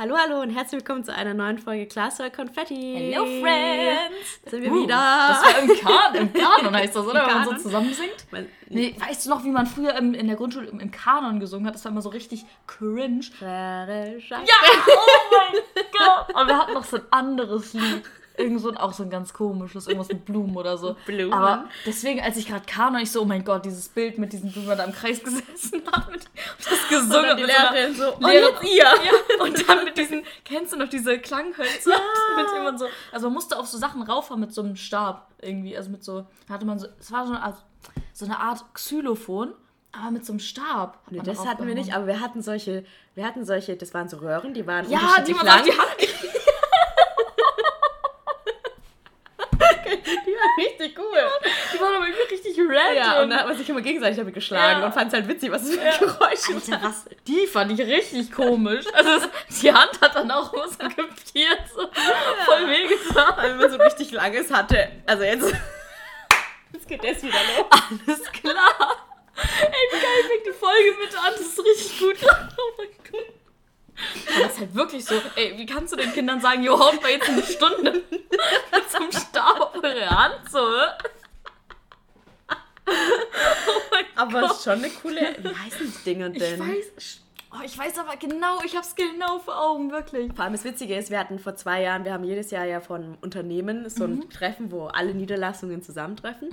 Hallo, hallo und herzlich willkommen zu einer neuen Folge Glas voll Konfetti. Hello, Friends! Da sind wir Uh, wieder. Das war im Kanon, im Kanon heißt das, oder? Im Wenn man so zusammen singt. Nee, weißt du noch, wie man früher im, in der Grundschule im, im Kanon gesungen hat? Das war immer so richtig cringe. Ja! Oh mein Gott! Aber wir hatten noch so ein anderes Lied. Irgend so ein, auch so ein ganz komisches, irgendwas mit Blumen oder so. Blumen. Aber deswegen, als ich gerade Kanon, ich so, oh mein Gott, dieses Bild mit diesen Blumen, da im Kreis gesessen mit, und das gesungen Und die mit so einer- Lehrerin so, und Lehrerin- jetzt ihr. Ja, und dann mit diesen, kennst du noch diese Klanghölzer? Mit denen man so, also man musste auf so Sachen raufhauen mit so einem Stab irgendwie, also mit so, hatte man so, es war so eine Art, so eine Art Xylophon, aber mit so einem Stab. Nee, das hatten wir nicht, aber wir hatten solche, wir hatten solche, das waren so Röhren, die waren Ja, die unterschiedlich auf lang. die Hand Die waren richtig cool. Die waren aber irgendwie richtig random. Ja, und dann hat man sich immer gegenseitig damit geschlagen Ja. und fand es halt witzig, was es für Geräusche Alter, was? Die fand ich richtig komisch. Also es, die Hand hat dann auch immer so gepiert, so voll wehgetan. Weil man so richtig langes hatte. Also jetzt. Jetzt geht das wieder los. Alles klar. Ey, wie geil fängt die Folge bitte an. Das ist richtig gut. Oh mein Gott. Aber das ist halt wirklich so. Ey, wie kannst du den Kindern sagen, jo, haut mal jetzt eine Stunde mit so einem Stab auf eure Hand, so? Oh mein Aber Gott. schon eine coole. Wie heißen die Dinger Ich denn? weiß, oh, ich weiß aber genau, ich hab's genau vor Augen, wirklich. Vor allem das Witzige ist, wir hatten vor zwei Jahren, wir haben jedes Jahr ja von Unternehmen so ein Treffen, wo alle Niederlassungen zusammentreffen.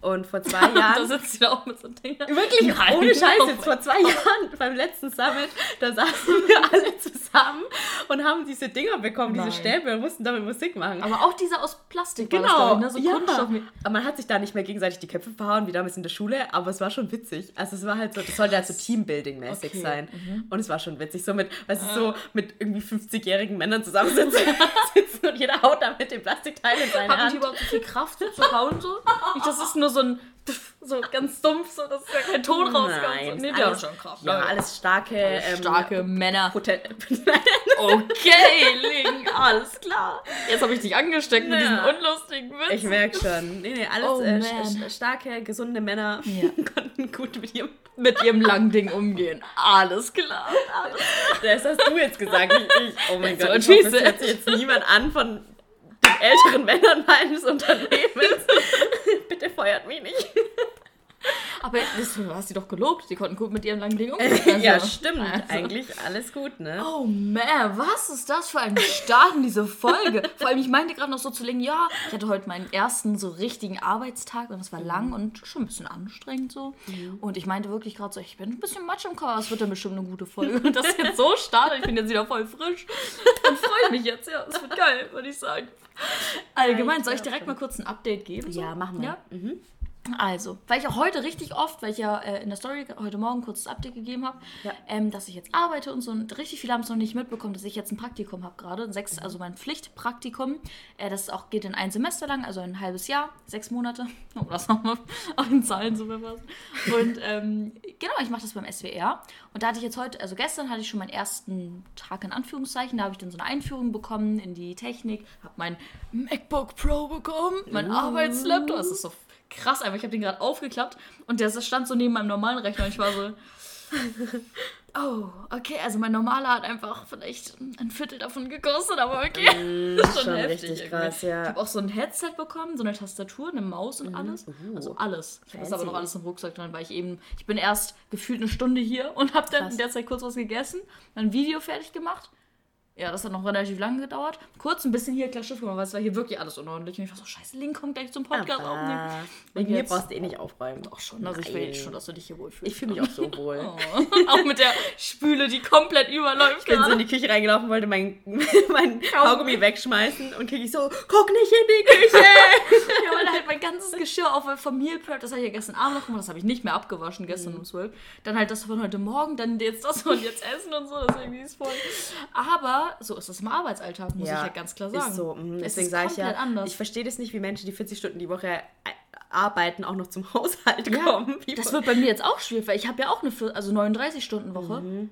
Und vor zwei Da Jahren. sitzt wieder auch mit so Dingen. Wirklich, Nein. ohne Scheiß, jetzt vor zwei Jahren beim letzten Summit, da saßen wir alle zusammen und haben diese Dinger bekommen, Nein. diese Stäbe und mussten damit Musik machen. Aber auch dieser aus Plastik war das, Genau, ich, ne? so ja. Kunststoff. Man hat sich da nicht mehr gegenseitig die Köpfe verhauen, wie damals in der Schule, aber es war schon witzig. Also es war halt so, das sollte halt so Teambuilding-mäßig Okay, Mhm. Und es war schon witzig, so mit, weißt du, so mit irgendwie 50-jährigen Männern zusammensitzen sitzen und jeder haut da mit dem Plastikteil in seine Haben die Hand. überhaupt so viel Kraft zu hauen so? Nicht, das ist nur so ein so ganz dumpf, so dass ja kein Ton rauskommt. Nein, so. Nee, die haben alles- schon Kraft. Ja, alles starke, ähm, starke Männer. Poten Okay, Ling, alles klar. Jetzt habe ich dich angesteckt mit Ja. diesen unlustigen Witzen. Ich merke schon. Nee, nee, alles Oh, äh, starke, gesunde Männer Ja. konnten gut mit ihrem. mit ihrem langen Ding umgehen. Alles klar. Alles Das hast du jetzt gesagt, nicht ich. Oh mein So Gott, ich hoffe, es hört sich jetzt niemand an von älteren Männern meines Unternehmens. Bitte feuert mich nicht. Aber das, du hast sie doch gelobt. Sie konnten gut mit ihrem langen Ding umgehen. ja, Also, stimmt. also. Eigentlich alles gut, ne? Oh man, was ist das für ein Start in diese Folge? Vor allem, ich meinte gerade noch so zu Lingen, ja, ich hatte heute meinen ersten so richtigen Arbeitstag und es war lang und schon ein bisschen anstrengend so. Und ich meinte wirklich gerade so, ich bin ein bisschen matsch im Kopf, es wird dann bestimmt eine gute Folge. Und das jetzt so startet, ich bin jetzt wieder voll frisch und freue mich jetzt, ja, es wird geil, würde ich sagen. Allgemein, soll ich direkt mal kurz ein Update geben? So? Ja, machen wir. Ja? Also, weil ich auch heute richtig oft, weil ich ja äh, in der Story heute Morgen kurz das Update gegeben habe, Ja. ähm, dass ich jetzt arbeite und so. Und richtig viele haben es noch nicht mitbekommen, dass ich jetzt ein Praktikum habe gerade. Sechs, also mein Pflichtpraktikum. Äh, das auch geht in ein Semester lang, also ein halbes Jahr, sechs Monate. Oh, das nochmal auf den Zahlen so verfassen. Und ähm, genau, ich mache das beim SWR. Und da hatte ich jetzt heute, also gestern hatte ich schon meinen ersten Tag in Anführungszeichen. Da habe ich dann so eine Einführung bekommen in die Technik, habe mein MacBook Pro bekommen, mein Arbeitslaptop. Das ist so krass einfach. Ich habe den gerade aufgeklappt und der stand so neben meinem normalen Rechner und ich war so. Oh, okay, also mein normaler hat einfach vielleicht ein Viertel davon gekostet, aber okay. das ist schon richtig krass, ja. Ich habe auch so ein Headset bekommen, so eine Tastatur, eine Maus und alles. Uh. Also alles. Ich habe das aber noch alles im Rucksack drin, weil ich eben, ich bin erst gefühlt eine Stunde hier und habe dann Krass. in der Zeit kurz was gegessen, dann ein Video fertig gemacht. Ja, das hat noch relativ lange gedauert. Kurz ein bisschen hier klar Schiff gemacht, weil es war hier wirklich alles unordentlich. Und ich war so, scheiße, Link kommt gleich zum Podcast aufnehmen. Aber Und wegen mir jetzt- brauchst du eh nicht aufräumen. Doch schon, also ich will Nein. schon, dass du dich hier wohlfühlst. Ich fühle mich auch so wohl. Oh. auch mit der Spüle, die komplett überläuft. Ich bin so in die Küche reingelaufen, wollte mein, mein Kaugummi wegschmeißen und Kiki so, guck nicht in die Küche. Ja, weil halt mein ganzes Geschirr auf vom Meal Prep, das habe ich ja gestern Abend noch gemacht, das habe ich nicht mehr abgewaschen, gestern um 12. Dann halt das von heute Morgen, dann jetzt das und jetzt Essen und so, das ist irgendwie voll. Aber so ist es im Arbeitsalltag, muss ich halt ganz klar sagen. Ist so. mhm. Es Deswegen ist sage ich ja, anders. ich verstehe das nicht, wie Menschen, die 40 Stunden die Woche äh, Arbeiten auch noch zum Haushalt kommen. Wie Das wird bei mir jetzt auch schwierig, weil ich habe ja auch eine also 39-Stunden-Woche.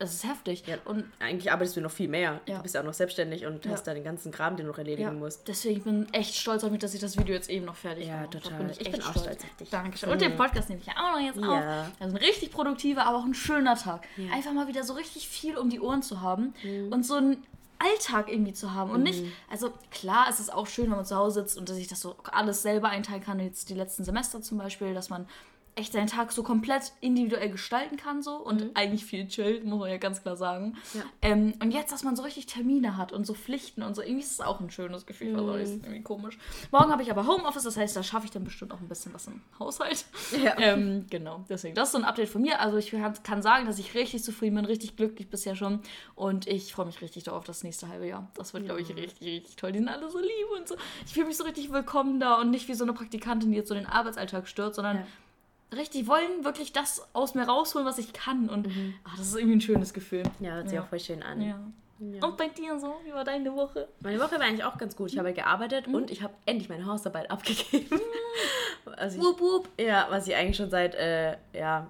Das ist heftig. Ja, Und eigentlich arbeitest du noch viel mehr. Ja. Du bist ja auch noch selbstständig und hast da den ganzen Kram, den du noch erledigen ja, musst. deswegen ich bin echt stolz auf mich, dass ich das Video jetzt eben noch fertig Ja, gemacht habe. total. Bin Ich echt bin auch stolz auf dich. Dankeschön. Und den Podcast nehme ich ja auch noch jetzt Ja. auf. Also ein richtig produktiver, aber auch ein schöner Tag. Ja. Mhm. Einfach mal wieder so richtig viel um die Ohren zu haben und so einen Alltag irgendwie zu haben. Und nicht, also klar, es ist auch schön, wenn man zu Hause sitzt und dass ich das so alles selber einteilen kann, jetzt die letzten Semester zum Beispiel, dass man echt seinen Tag so komplett individuell gestalten kann so und eigentlich viel chillt, muss man ja ganz klar sagen. Ja. Ähm, und jetzt, dass man so richtig Termine hat und so Pflichten und so, irgendwie ist es auch ein schönes Gefühl, also ist irgendwie komisch. Morgen habe ich aber Homeoffice, das heißt, da schaffe ich dann bestimmt auch ein bisschen was im Haushalt. Ja. Ähm, genau, deswegen, das ist so ein Update von mir. Also ich kann, sagen, dass ich richtig zufrieden bin, richtig glücklich bisher schon und ich freue mich richtig darauf das nächste halbe Jahr. Das wird, glaube ich, richtig, richtig toll. Die sind alle so lieb und so. Ich fühle mich so richtig willkommen da und nicht wie so eine Praktikantin, die jetzt so den Arbeitsalltag stört, sondern Ja. Richtig wollen wirklich das aus mir rausholen, was ich kann und ach, das ist irgendwie ein schönes Gefühl. Ja, hört sich Ja. auch voll schön an. Ja. Und bei dir so? Wie war deine Woche? Meine Woche war eigentlich auch ganz gut. Ich habe gearbeitet Mhm. und ich habe endlich meine Hausarbeit abgegeben. Also ich, Wupp, wupp. ja, was ich eigentlich schon seit äh, ja,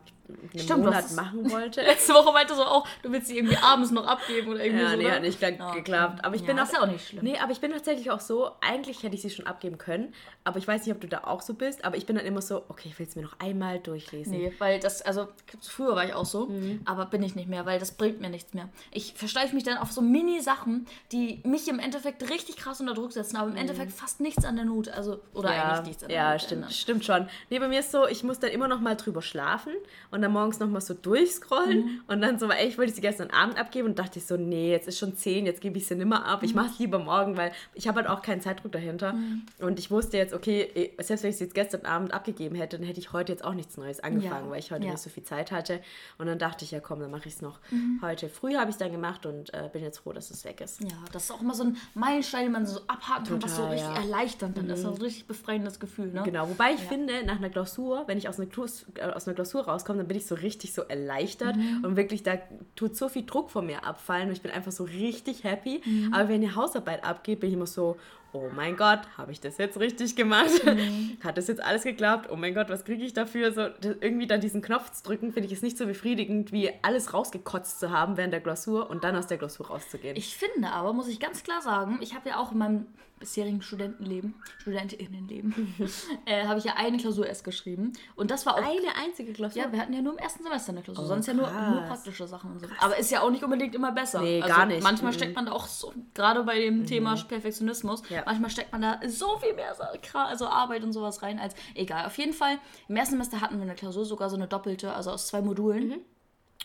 einem Stimmt, Monat machen wollte. Letzte Woche meinte so auch, du willst sie irgendwie abends noch abgeben oder irgendwie Ja, so. nee, ne? hat nicht Ja, okay. geklappt. Aber ich Ja, bin ist ja auch nicht schlimm. Nee, aber ich bin tatsächlich auch so, eigentlich hätte ich sie schon abgeben können, aber ich weiß nicht, ob du da auch so bist, aber ich bin dann immer so, okay, ich will es mir noch einmal durchlesen. Nee, weil das, also früher war ich auch so, Mhm. aber bin ich nicht mehr, weil das bringt mir nichts mehr. Ich versteife mich dann auf so Mini-Sachen, die mich im Endeffekt richtig krass unter Druck setzen, aber im Endeffekt fast nichts an der Not, also, oder Mhm. ja, eigentlich nichts an der ja Not stimmt, ändern. stimmt schon. Nee, bei mir ist so, ich muss dann immer noch mal drüber schlafen und dann morgens noch mal so durchscrollen Mhm. und dann so, wollte ich sie gestern Abend abgeben und dachte ich so, nee, jetzt ist schon 10, jetzt gebe ich sie nimmer ab. Mhm. Ich mache es lieber morgen, weil ich habe halt auch keinen Zeitdruck dahinter und ich wusste jetzt, okay, eh, selbst wenn ich sie jetzt gestern Abend abgegeben hätte, dann hätte ich heute jetzt auch nichts Neues angefangen, Ja, weil ich heute ja. nicht so viel Zeit hatte und dann dachte ich, ja komm, dann mache ich es noch Mhm. heute früh habe ich es dann gemacht und äh, bin jetzt froh, dass es weg ist. Ja, das ist auch immer so ein Meilenstein, den man so abhaken kann, was so richtig ja. Mhm. erleichternd dann ist. Das ist ein richtig befreiendes Gefühl, ne? Genau, wobei ich finde, nach einer Klausur, wenn ich aus einer, Klaus, äh, aus einer Klausur rauskomme, dann bin ich so richtig so erleichtert Mhm. und wirklich, da tut so viel Druck von mir abfallen und ich bin einfach so richtig happy. Mhm. Aber wenn die Hausarbeit abgeht, bin ich immer so, oh mein Gott, habe ich das jetzt richtig gemacht? Mhm. Hat das jetzt alles geklappt? Oh mein Gott, was kriege ich dafür? So, irgendwie dann diesen Knopf zu drücken, finde ich es nicht so befriedigend, wie alles rausgekotzt zu haben während der Klausur und dann aus der Klausur rauszugehen. Ich finde aber, muss ich ganz klar sagen, ich habe ja auch in meinem bisherigen Studentenleben, Studentinnenleben, äh, habe ich ja eine Klausur erst geschrieben. Und das war auch Eine einzige Klausur? Ja, wir hatten ja nur im ersten Semester eine Klausur, Oh, sonst ja nur, krass. nur praktische Sachen und so. Aber ist ja auch nicht unbedingt immer besser. Nee, also gar nicht. Manchmal Mhm. steckt man da auch so, gerade bei dem Thema Perfektionismus, Ja. manchmal steckt man da so viel mehr also Arbeit und sowas rein als egal. Auf jeden Fall, im ersten Semester hatten wir eine Klausur, sogar so eine doppelte, also aus zwei Modulen. Mhm.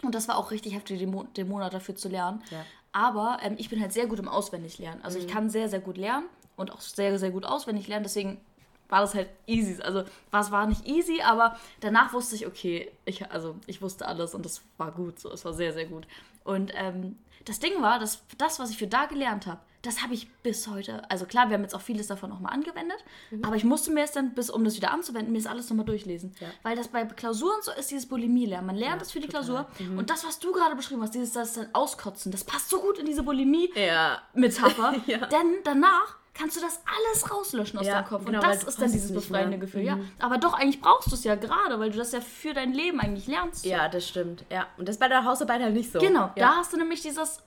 Und das war auch richtig heftig, den, Mo den Monat dafür zu lernen. Ja. Aber ähm, ich bin halt sehr gut im Auswendiglernen. Also Mhm. ich kann sehr, sehr gut lernen und auch sehr, sehr gut auswendig lernen. Deswegen war das halt easy. Also was war nicht easy, aber danach wusste ich, okay, ich, also ich wusste alles und das war gut. So, es war sehr, sehr gut. Und ähm, das Ding war, dass das, was ich für da gelernt habe, das habe ich bis heute. Also klar, wir haben jetzt auch vieles davon nochmal angewendet, aber ich musste mir es dann, bis um das wieder anzuwenden, mir das alles nochmal durchlesen. Ja. Weil das bei Klausuren so ist, dieses Bulimie-Lernen. Man lernt das für die total. Klausur und das, was du gerade beschrieben hast, dieses das dann auskotzen, das passt so gut in diese Bulimie. Ja. Metapher, Ja. denn danach kannst du das alles rauslöschen aus Ja, deinem Kopf. genau, und das ist dann dieses befreiende mehr. Gefühl, Mhm. ja. Aber doch, eigentlich brauchst du es ja gerade, weil du das ja für dein Leben eigentlich lernst. Ja, das stimmt. Ja. Und das ist bei der Hausarbeit halt nicht so. Genau, ja. da hast du nämlich dieses,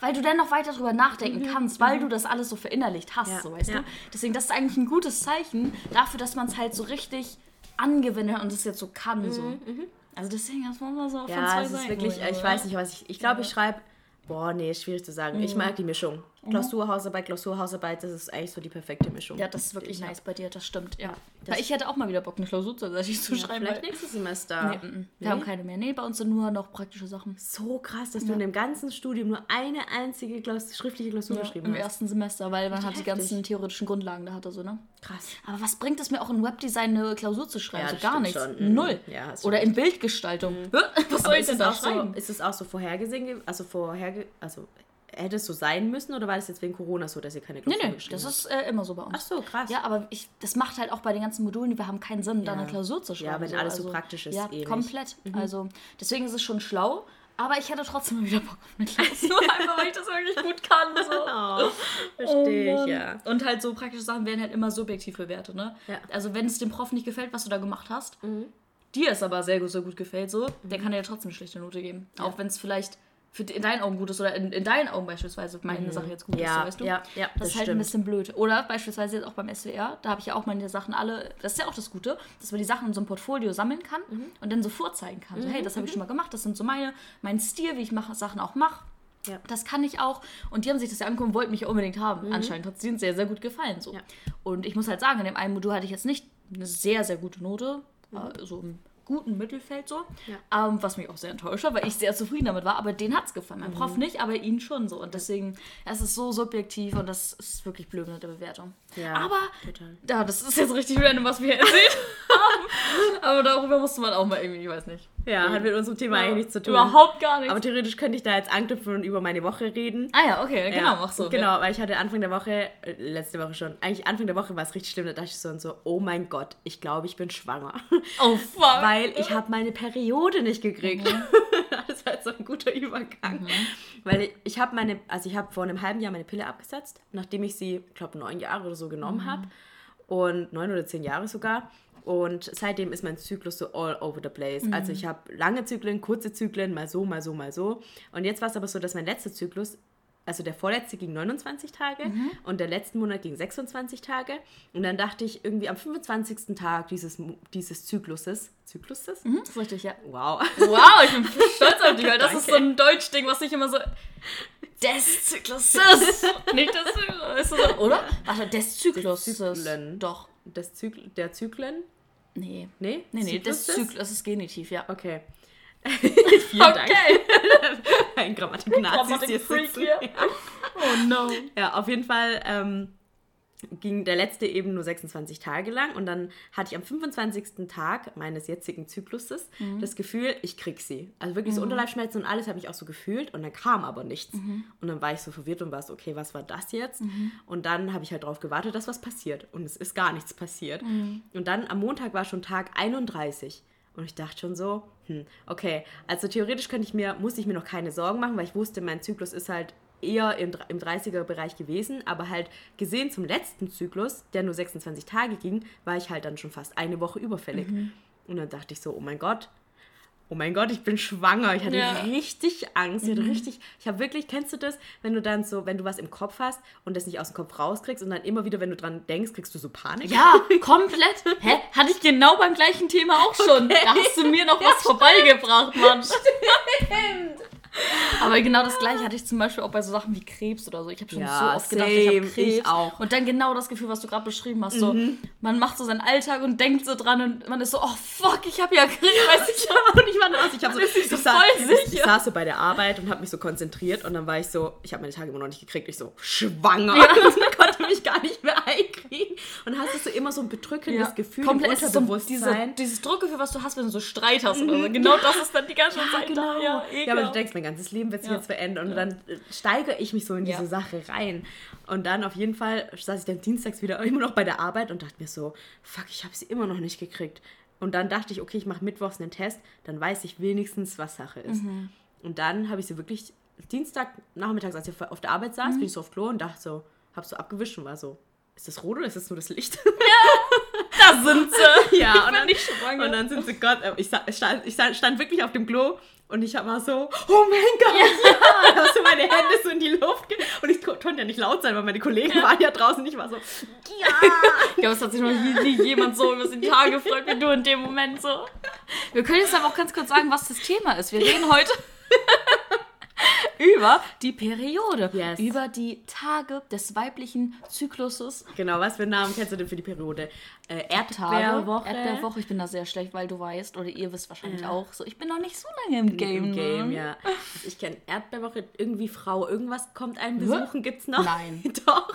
weil du dann noch weiter drüber nachdenken kannst, weil du das alles so verinnerlicht hast, Mhm. Ja, so weißt ja. du. Deswegen, das ist eigentlich ein gutes Zeichen dafür, dass man es halt so richtig angewendet und es jetzt so kann. So. Also deswegen, das muss man so von Mhm, Ja, zwei es ist Seiten wirklich, ich weiß nicht, was ich. Ich glaube, ich schreibe. Boah, nee, ist schwierig zu sagen. Ich mag die Mischung. Klausur, Hausarbeit, Klausur, Hausarbeit, das ist eigentlich so die perfekte Mischung. Ja, das ist wirklich nice bei dir, das stimmt, ja. das- Weil ich hätte auch mal wieder Bock, eine Klausur tatsächlich zu ja, schreiben. vielleicht nächstes Semester. Nee, mm, mm. wir haben keine mehr. Nee, bei uns sind nur noch praktische Sachen. So krass, dass du in dem ganzen Studium nur eine einzige Klaus schriftliche Klausur geschrieben Im hast. ersten Semester, weil man halt die ganzen theoretischen Grundlagen da hatte, so, ne? Krass. Aber was bringt es mir auch in Webdesign eine Klausur zu schreiben? Ja, so gar nichts. schon. Mhm. Null. Ja, Oder in Bildgestaltung. Hä? Was soll Aber ich denn da auch so, schreiben? ist es auch so vorhergesehen, ge- also vorherge also hätte es so sein müssen oder war das jetzt wegen Corona so, dass ihr keine Nee, Klausur nee, geschrieben das ist äh, immer so bei uns. Ach so, krass. Ja, aber ich, das macht halt auch bei den ganzen Modulen, die wir haben, keinen Sinn, da Ja. eine Klausur zu schreiben. Ja, wenn alles so praktisch ist, Ja, eh komplett. Also deswegen ist es schon schlau, Aber ich hatte trotzdem wieder Bock auf eine Klausur, einfach weil ich das wirklich gut kann. So. Oh, verstehe ich, ja. Und halt so praktische Sachen werden halt immer subjektiv bewertet, ne? Ja. Also wenn es dem Prof nicht gefällt, was du da gemacht hast, Mhm. dir es aber sehr gut, so gut gefällt, so, der kann dir trotzdem eine schlechte Note geben. Auch wenn es vielleicht für in deinen Augen gut ist oder in, in deinen Augen beispielsweise meine Sache jetzt gut ist, Mhm. Ja, so, weißt du? ja, ja, Das, das ist halt ein stimmt. bisschen blöd. Oder beispielsweise jetzt auch beim SWR, da habe ich ja auch meine Sachen alle, das ist ja auch das Gute, dass man die Sachen in so einem Portfolio sammeln kann Mhm. und dann so vorzeigen kann. So, hey, das habe ich schon mal gemacht, das sind so meine, mein Stil, wie ich mache, Sachen auch mache. Ja. Das kann ich auch. Und die haben sich das ja angeguckt und wollten mich ja unbedingt haben. Anscheinend hat es ihnen sehr, sehr gut gefallen. So. Mhm. Ja. Und ich muss halt sagen, in dem einen Modul hatte ich jetzt nicht eine sehr, sehr gute Note. Mhm. äh, So im guten Mittelfeld so. Ja. Ähm, was mich auch sehr enttäuscht hat, weil ich sehr zufrieden damit war. Aber denen hat es gefallen. Mein Mhm. Prof nicht, aber ihnen schon so. Und deswegen, es ist so subjektiv und das ist wirklich blöd mit der Bewertung. Ja, aber, total. ja, das ist jetzt richtig random, was wir hier erzählt haben. Aber darüber musste man auch mal irgendwie, ich weiß nicht. Ja, hat mit unserem Thema eigentlich nichts zu tun. Überhaupt gar nichts. Aber theoretisch könnte ich da jetzt anknüpfen und über meine Woche reden. ah ja, okay, genau, ja, mach so. Genau, weil ich hatte Anfang der Woche, äh, letzte Woche schon, eigentlich Anfang der Woche war es richtig schlimm, da dachte ich so und so, oh mein Gott, ich glaube, ich bin schwanger. Oh fuck. weil ich habe meine Periode nicht gekriegt. Mhm. das war jetzt so ein guter Übergang. Weil ich, ich habe meine, also ich habe vor einem halben Jahr meine Pille abgesetzt, nachdem ich sie, ich glaube, neun Jahre oder so genommen Mhm. habe. Und neun oder zehn Jahre sogar. Und seitdem ist mein Zyklus so all over the place. Also Mhm. ich habe lange Zyklen, kurze Zyklen, mal so, mal so, mal so. Und jetzt war es aber so, dass mein letzter Zyklus, also der vorletzte ging 29 Tage Mhm. und der letzten Monat ging 26 Tage. Und dann dachte ich irgendwie am 25. Tag dieses, dieses Zykluses, Zykluses? Mhm, das ist richtig, ja. Wow. Wow, ich bin stolz auf dich, weil das ist so ein Deutschding, was ich immer so. Des Zykluses! Nicht des Zyklus. Ist das so, oder? Warte, des Zykluses. Zyklen. Doch. Das Zykl der Zyklen? Nee. Nee? Nee, nee, des Zykluses? Zyklus. Das ist Genitiv, ja. Okay. Vielen Dank. Okay. Ein hier Grammatik-Freak sitzen. hier. Oh no. Ja, auf jeden Fall ähm, ging der letzte eben nur 26 Tage lang und dann hatte ich am 25. Tag meines jetzigen Zykluses Mhm. das Gefühl, ich krieg sie. Also wirklich so Unterleibschmerzen und alles habe ich auch so gefühlt und dann kam aber nichts. Mhm. Und dann war ich so verwirrt und war so, okay, was war das jetzt? Und dann habe ich halt darauf gewartet, dass was passiert und es ist gar nichts passiert. Mhm. Und dann am Montag war schon Tag 31 und ich dachte schon so, hm, okay, also theoretisch könnte ich mir, musste ich mir noch keine Sorgen machen, weil ich wusste, mein Zyklus ist halt eher im, dr- im 30er-Bereich gewesen, aber halt gesehen zum letzten Zyklus, der nur 26 Tage ging, war ich halt dann schon fast eine Woche überfällig. Und dann dachte ich so, oh mein Gott, oh mein Gott, ich bin schwanger. Ich hatte Ja. richtig Angst. Ich hatte richtig, ich habe wirklich, kennst du das, wenn du dann so, wenn du was im Kopf hast und das nicht aus dem Kopf rauskriegst und dann immer wieder, wenn du dran denkst, kriegst du so Panik? Ja, komplett. Hä? Hatte ich genau beim gleichen Thema auch schon. Da hast du mir noch was vorbeigebracht, Mann. Aber genau das gleiche hatte ich zum Beispiel auch bei so Sachen wie Krebs oder so. Ich habe schon Ja, so oft gedacht, ich habe same, Krebs. ich auch. Und dann genau das Gefühl, was du gerade beschrieben hast. So, man macht so seinen Alltag und denkt so dran und man ist so, oh fuck, ich habe ja Krebs. Weiß ich Und ich war dann aus, ich, hab so, so ich, sa- voll ich, ich saß so bei der Arbeit und habe mich so konzentriert und dann war ich so, ich habe meine Tage immer noch nicht gekriegt, ich so, schwanger. Und ich konnte mich gar nicht mehr einkriegen. Und dann hast du so immer so ein bedrückendes Gefühl komplett im so Unterbewusstsein. diese, dieses Druckgefühl, was du hast, wenn du so Streit hast oder so. Genau das ist dann die ganze Zeit genau. da. Ja, Ja, aber du denkst, mein ganzes Leben wird sich Ja. jetzt verändern. Und dann äh, steigere ich mich so in diese Ja. Sache rein. Und dann auf jeden Fall saß ich dann dienstags wieder immer noch bei der Arbeit und dachte mir so, fuck, ich habe sie immer noch nicht gekriegt. Und dann dachte ich, okay, ich mache mittwochs einen Test, dann weiß ich wenigstens, was Sache ist. Mhm. Und dann habe ich sie wirklich Dienstag nachmittags, als ich auf der Arbeit Mhm. saß, bin ich so auf Klo und dachte so, hab so abgewischt und war so, ist das rot oder ist das nur das Licht? da sind sie. ja, und dann, und dann sind sie Gott, äh, ich, stand, ich stand wirklich auf dem Klo und ich mal so, oh mein Gott, ja, da hast du meine Hände so in die Luft und ich ko- konnte ja nicht laut sein, weil meine Kollegen waren ja draußen und ich war so, ja. Ich glaube, es hat sich noch nie, jemand so über die Tage gefreut wie du in dem Moment so. Wir können jetzt aber auch ganz kurz sagen, was das Thema ist. Wir reden heute über die Periode. Yes. Über die Tage des weiblichen Zykluses. Genau, was für einen Namen kennst du denn für die Periode? Äh. Erdbeerwoche. Erdbeerwoche. Ich bin da sehr schlecht, weil du weißt, oder ihr wisst wahrscheinlich auch, so ich bin noch nicht so lange im Game. Im Game, ne? ja. Also ich kenne Erdbeerwoche, irgendwie Frau, irgendwas kommt einen besuchen, gibt's noch? Nein. Doch.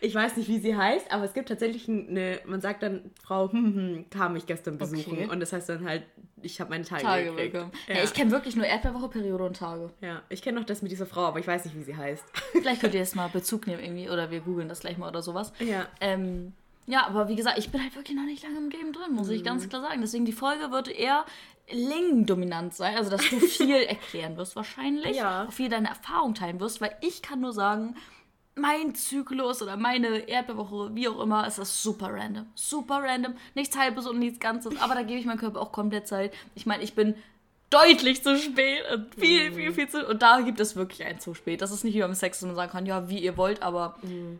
Ich weiß nicht, wie sie heißt, aber es gibt tatsächlich eine, man sagt dann, Frau hm, hm, kam mich gestern besuchen. Okay. Und das heißt dann halt, ich habe meine Tage, Tage gekriegt. Ja. Ja. ich kenne wirklich nur Erdbeerwoche, Periode und Tage. ja, ich kenne noch das mit dieser Frau, aber ich weiß nicht, wie sie heißt. Vielleicht könnt ihr jetzt mal Bezug nehmen irgendwie oder wir googeln das gleich mal oder sowas. Ja. Ähm, Ja, aber wie gesagt, ich bin halt wirklich noch nicht lange im Game drin, muss ich Mhm. ganz klar sagen. Deswegen die Folge wird eher längendominant sein. Also, dass du viel erklären wirst wahrscheinlich. Ja. Auch viel deine Erfahrung teilen wirst, weil ich kann nur sagen, mein Zyklus oder meine Erdbeerwoche, wie auch immer, ist das super random. Super random. Nichts halbes und nichts Ganzes. Aber da gebe ich meinem Körper auch komplett Zeit. Ich meine, ich bin deutlich zu spät und viel, viel, viel zu. Und da gibt es wirklich ein zu spät. Das ist nicht wie beim Sex, dass man sagen kann, ja, wie ihr wollt, aber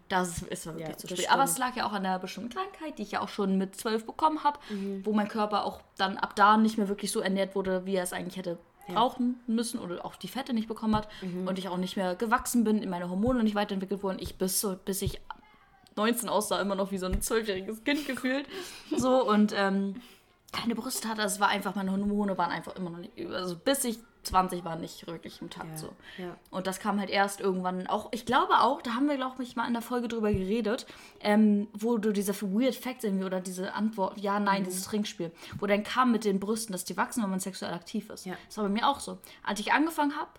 das ist, wirklich Ja, zu spät. Aber es stimmt. lag ja auch an einer bestimmten Krankheit, die ich ja auch schon mit zwölf bekommen habe, wo mein Körper auch dann ab da nicht mehr wirklich so ernährt wurde, wie er es eigentlich hätte brauchen müssen oder auch die Fette nicht bekommen hat und ich auch nicht mehr gewachsen bin, in meine Hormone nicht weiterentwickelt wurden. Ich bis so, bis ich 19 aussah, immer noch wie so ein zwölfjähriges Kind gefühlt. So und ähm, keine Brüste hatte. Also es war einfach, meine Hormone waren einfach immer noch nicht, also bis ich 20 war, nicht wirklich im Takt Ja, so. ja. Und das kam halt erst irgendwann auch, ich glaube auch, da haben wir, glaube ich, mal in der Folge drüber geredet, ähm, wo du diese Weird Facts irgendwie oder diese Antwort, ja, nein, Mhm. dieses Trinkspiel, wo dann kam mit den Brüsten, dass die wachsen, wenn man sexuell aktiv ist. Ja. Das war bei mir auch so. Als ich angefangen habe,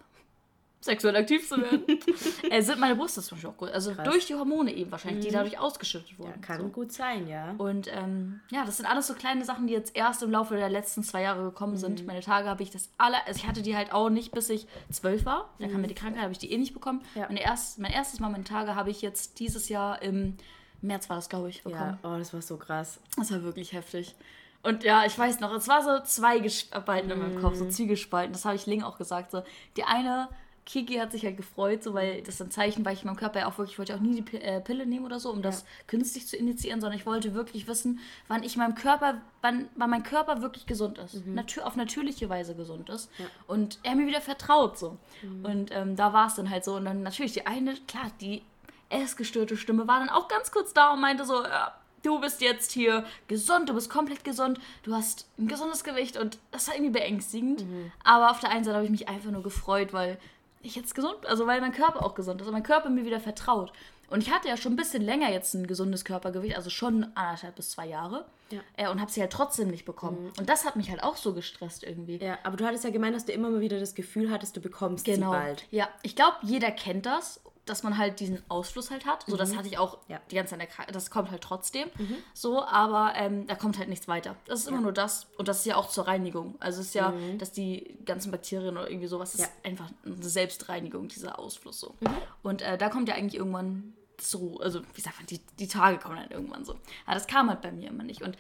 sexuell aktiv zu werden, äh, sind meine Brüste zum Beispiel auch gut. Also Krass. durch die Hormone eben wahrscheinlich, die dadurch ausgeschüttet wurden. Ja, kann so. gut sein, ja. Und ähm, ja, das sind alles so kleine Sachen, die jetzt erst im Laufe der letzten zwei Jahre gekommen Mhm. sind. Meine Tage habe ich das alle, also ich hatte die halt auch nicht, bis ich zwölf war. Dann kam mir die Krankheit, habe ich die eh nicht bekommen. Mhm. Ja. Meine erst, mein erstes Mal meine Tage habe ich jetzt dieses Jahr im März war das, glaube ich, bekommen. Ja, oh, das war so krass. Das war wirklich heftig. Und ja, ich weiß noch, es war so zwei gespalten in meinem Kopf, Mhm. so zwiegespalten. Das habe ich Ling auch gesagt. So. Die eine, Kiki hat sich halt gefreut, so, weil das ein Zeichen, weil ich meinem Körper ja auch wirklich, ich wollte auch nie die äh, Pille nehmen oder so, um das künstlich zu initiieren, sondern ich wollte wirklich wissen, wann ich meinem Körper, wann, wann mein Körper wirklich gesund ist. Natür auf natürliche Weise gesund ist. Und er mir wieder vertraut so. Und ähm, da war es dann halt so. Und dann natürlich die eine, klar, die essgestörte Stimme war dann auch ganz kurz da und meinte so, ja, du bist jetzt hier gesund, du bist komplett gesund, du hast ein gesundes Gewicht und das war irgendwie beängstigend. Aber auf der einen Seite habe ich mich einfach nur gefreut, weil ich jetzt gesund, also weil mein Körper auch gesund ist und mein Körper mir wieder vertraut. Und ich hatte ja schon ein bisschen länger jetzt ein gesundes Körpergewicht, also schon anderthalb bis zwei Jahre. Ja. Äh, und habe sie halt trotzdem nicht bekommen. Und das hat mich halt auch so gestresst irgendwie. Ja, aber du hattest ja gemeint, dass du immer mal wieder das Gefühl hattest, du bekommst Genau. sie bald. Ja, ich glaube, jeder kennt das, dass man halt diesen Ausfluss halt hat. So, das hatte ich auch Mhm. Ja. Mhm. die ganze Zeit. Das kommt halt trotzdem. So, aber ähm, da kommt halt nichts weiter. Das ist immer nur das. Und das ist ja auch zur Reinigung. Also es ist ja, dass die ganzen Bakterien oder irgendwie sowas, Mhm. Ja. ist einfach eine Selbstreinigung, dieser Ausfluss so. Mhm. Und äh, da kommt ja eigentlich irgendwann so, also wie sagt man, die, die Tage kommen halt irgendwann so. Aber das kam halt bei mir immer nicht. Und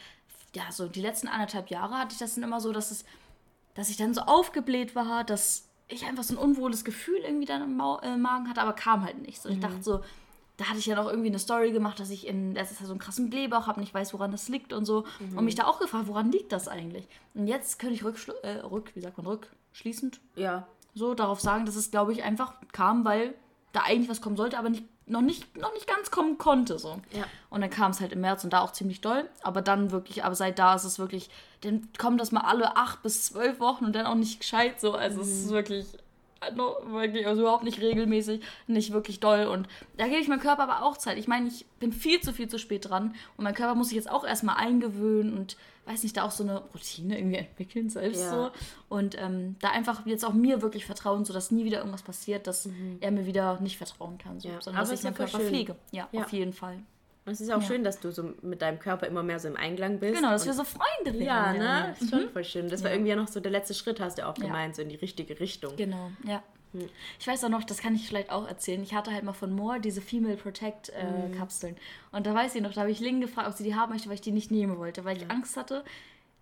ja, so die letzten anderthalb Jahre hatte ich das dann immer so, dass es dass ich dann so aufgebläht war, dass ich einfach so ein unwohles Gefühl irgendwie dann im Mau äh, Magen hatte, aber kam halt nicht. So, ich dachte so, da hatte ich ja noch irgendwie eine Story gemacht, dass ich in letzter Zeit so einen krassen Blähbauch habe, nicht weiß, woran das liegt und so. Und mich da auch gefragt, woran liegt das eigentlich? Und jetzt könnte ich äh, rück, wie sagt man, rückschließend Ja. so darauf sagen, dass es, glaube ich, einfach kam, weil da eigentlich was kommen sollte, aber nicht, noch, nicht, noch nicht ganz kommen konnte. So. Ja. Und dann kam es halt im März und da auch ziemlich doll. Aber dann wirklich, aber seit da ist es wirklich, dann kommt das mal alle acht bis zwölf Wochen und dann auch nicht gescheit so. Also es ist wirklich, no, wirklich, also überhaupt nicht regelmäßig, nicht wirklich doll. Und da gebe ich meinem Körper aber auch Zeit. Ich meine, ich bin viel zu viel zu spät dran und mein Körper muss sich jetzt auch erstmal eingewöhnen und weiß nicht, da auch so eine Routine irgendwie entwickeln selbst Ja. so. Und ähm, da einfach jetzt auch mir wirklich vertrauen, sodass nie wieder irgendwas passiert, dass er mir wieder nicht vertrauen kann. So. Ja, Sondern aber dass ich meinen Körper schön. pflege. Ja, Ja. auf jeden Fall. Und es ist auch Ja. schön, dass du so mit deinem Körper immer mehr so im Einklang bist. Genau, dass wir so Freunde werden. Ja, ne? Das ist schon voll schön. Das war irgendwie ja noch so der letzte Schritt, hast du auch gemeint, so in die richtige Richtung. Genau, ja. Hm. Ich weiß auch noch, das kann ich vielleicht auch erzählen. Ich hatte halt mal von Moore diese Female Protect äh, Hm. Kapseln. Und da weiß ich noch, da habe ich Ling gefragt, ob sie die haben möchte, weil ich die nicht nehmen wollte, weil ich Angst hatte.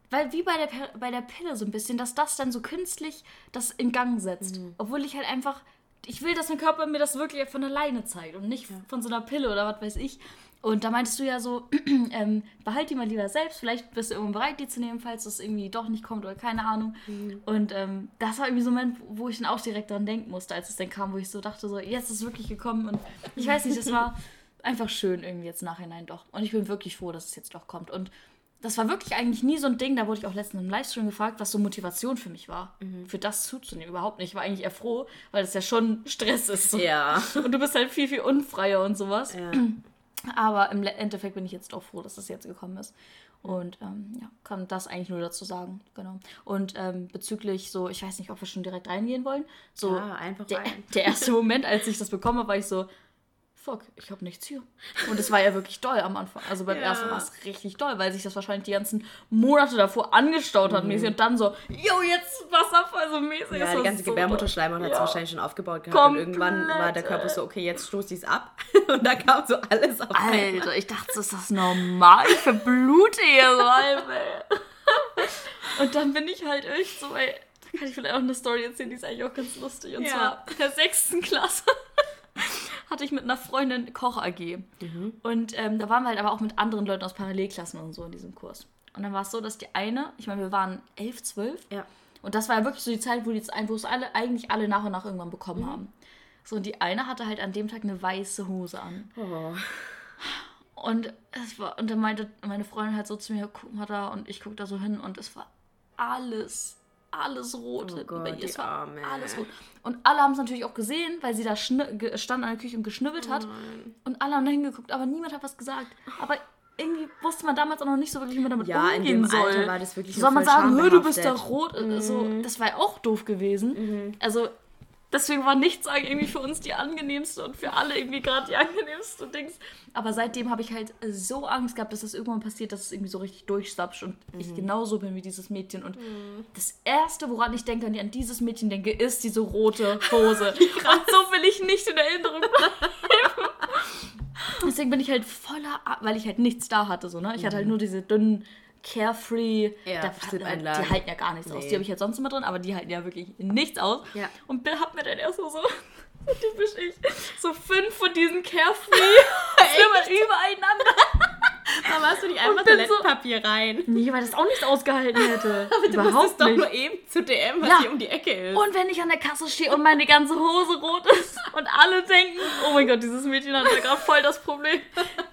Weil wie bei der, bei der Pille so ein bisschen, dass das dann so künstlich das in Gang setzt. Hm. Obwohl ich halt einfach, ich will, dass mein Körper mir das wirklich von alleine zeigt und nicht von so einer Pille oder was weiß ich. Und da meintest du ja so, ähm, behalt die mal lieber selbst, vielleicht bist du irgendwann bereit, die zu nehmen, falls das irgendwie doch nicht kommt oder keine Ahnung. Und ähm, das war irgendwie so ein Moment, wo ich dann auch direkt dran denken musste, als es dann kam, wo ich so dachte, so, jetzt ist es wirklich gekommen. Und ich weiß nicht, das war einfach schön irgendwie jetzt nachhinein doch. Und ich bin wirklich froh, dass es jetzt doch kommt. Und das war wirklich eigentlich nie so ein Ding, da wurde ich auch letztens im Livestream gefragt, was so Motivation für mich war, für das zuzunehmen. Überhaupt nicht. Ich war eigentlich eher froh, weil das ja schon Stress ist. So. Ja. Und du bist halt viel, viel unfreier und sowas. ja. Aber im Endeffekt bin ich jetzt auch froh, dass das jetzt gekommen ist. Und ähm, ja, kann das eigentlich nur dazu sagen. Genau. Und ähm, bezüglich so, ich weiß nicht, ob wir schon direkt reingehen wollen. So, Ja, einfach der, rein. der erste Moment, als ich das bekommen habe, war ich so, fuck, ich habe nichts hier. Und es war ja wirklich doll am Anfang. Also beim Ja. ersten war es richtig doll, weil sich das wahrscheinlich die ganzen Monate davor angestaut hat, mäßig. Und dann so, yo, jetzt Wasserfall, so mäßig. Ja, die ganze so Gebärmutterschleimhaut hat es Ja. wahrscheinlich schon aufgebaut gehabt. Und irgendwann Komplett, war der Körper so, okay, jetzt stoß ich es ab. Und da kam so alles auf einmal. Alter, ich dachte, ist das normal? Ich verblute hier so halb. Und dann bin ich halt echt so, ey, da kann ich vielleicht auch eine Story erzählen, die ist eigentlich auch ganz lustig. Und Ja. zwar in der sechsten Klasse hatte ich mit einer Freundin Koch-AG. Und ähm, da waren wir halt aber auch mit anderen Leuten aus Parallelklassen und so in diesem Kurs. Und dann war es so, dass die eine, ich meine, wir waren elf, zwölf. Ja. Und das war ja wirklich so die Zeit, wo, die, wo es alle, eigentlich alle nach und nach irgendwann bekommen haben. So, und die eine hatte halt an dem Tag eine weiße Hose an. Oh. Und es war, und dann meinte meine Freundin halt so zu mir, guck mal da, und ich guck da so hin und es war alles, alles rot. Oh Gott, bei ihr. es war Arme. alles rot. Und alle haben es natürlich auch gesehen, weil sie da stand an der Küche und geschnibbelt hat. Und alle haben da hingeguckt, aber niemand hat was gesagt. Aber irgendwie wusste man damals auch noch nicht so wirklich, wie man damit Ja, in umgehen dem soll. Alter war das wirklich Soll noch man sagen, "Hö, du bist da rot? So, das war ja auch doof gewesen. Also deswegen war nichts irgendwie für uns die angenehmste und für alle irgendwie gerade die angenehmste Dings. Aber seitdem habe ich halt so Angst gehabt, dass das irgendwann passiert, dass es irgendwie so richtig durchsapscht und ich genauso bin wie dieses Mädchen. Und das Erste, woran ich denke, wenn ich an dieses Mädchen denke, ist diese rote Hose. und so will ich nicht in Erinnerung bleiben. Deswegen bin ich halt voller, weil ich halt nichts da hatte. So, ne? Ich hatte halt nur diese dünnen Carefree, Ja, da, die halten ja gar nichts aus. Nee. Die habe ich halt sonst immer drin, aber die halten ja wirklich nichts aus. Ja. Und bin- hab mir dann erst so, so, typisch ich, so fünf von diesen Carefree-Flimmern übereinander. Aber hast du nicht einfach bin so- Toilettenpapier rein? Nee, weil das auch nicht ausgehalten hätte. Du musstest Überhaupt doch nicht. nur eben zu DM, was Ja. hier um die Ecke ist. Und wenn ich an der Kasse stehe und meine ganze Hose rot ist und alle denken, oh mein Gott, dieses Mädchen hat ja gerade voll das Problem.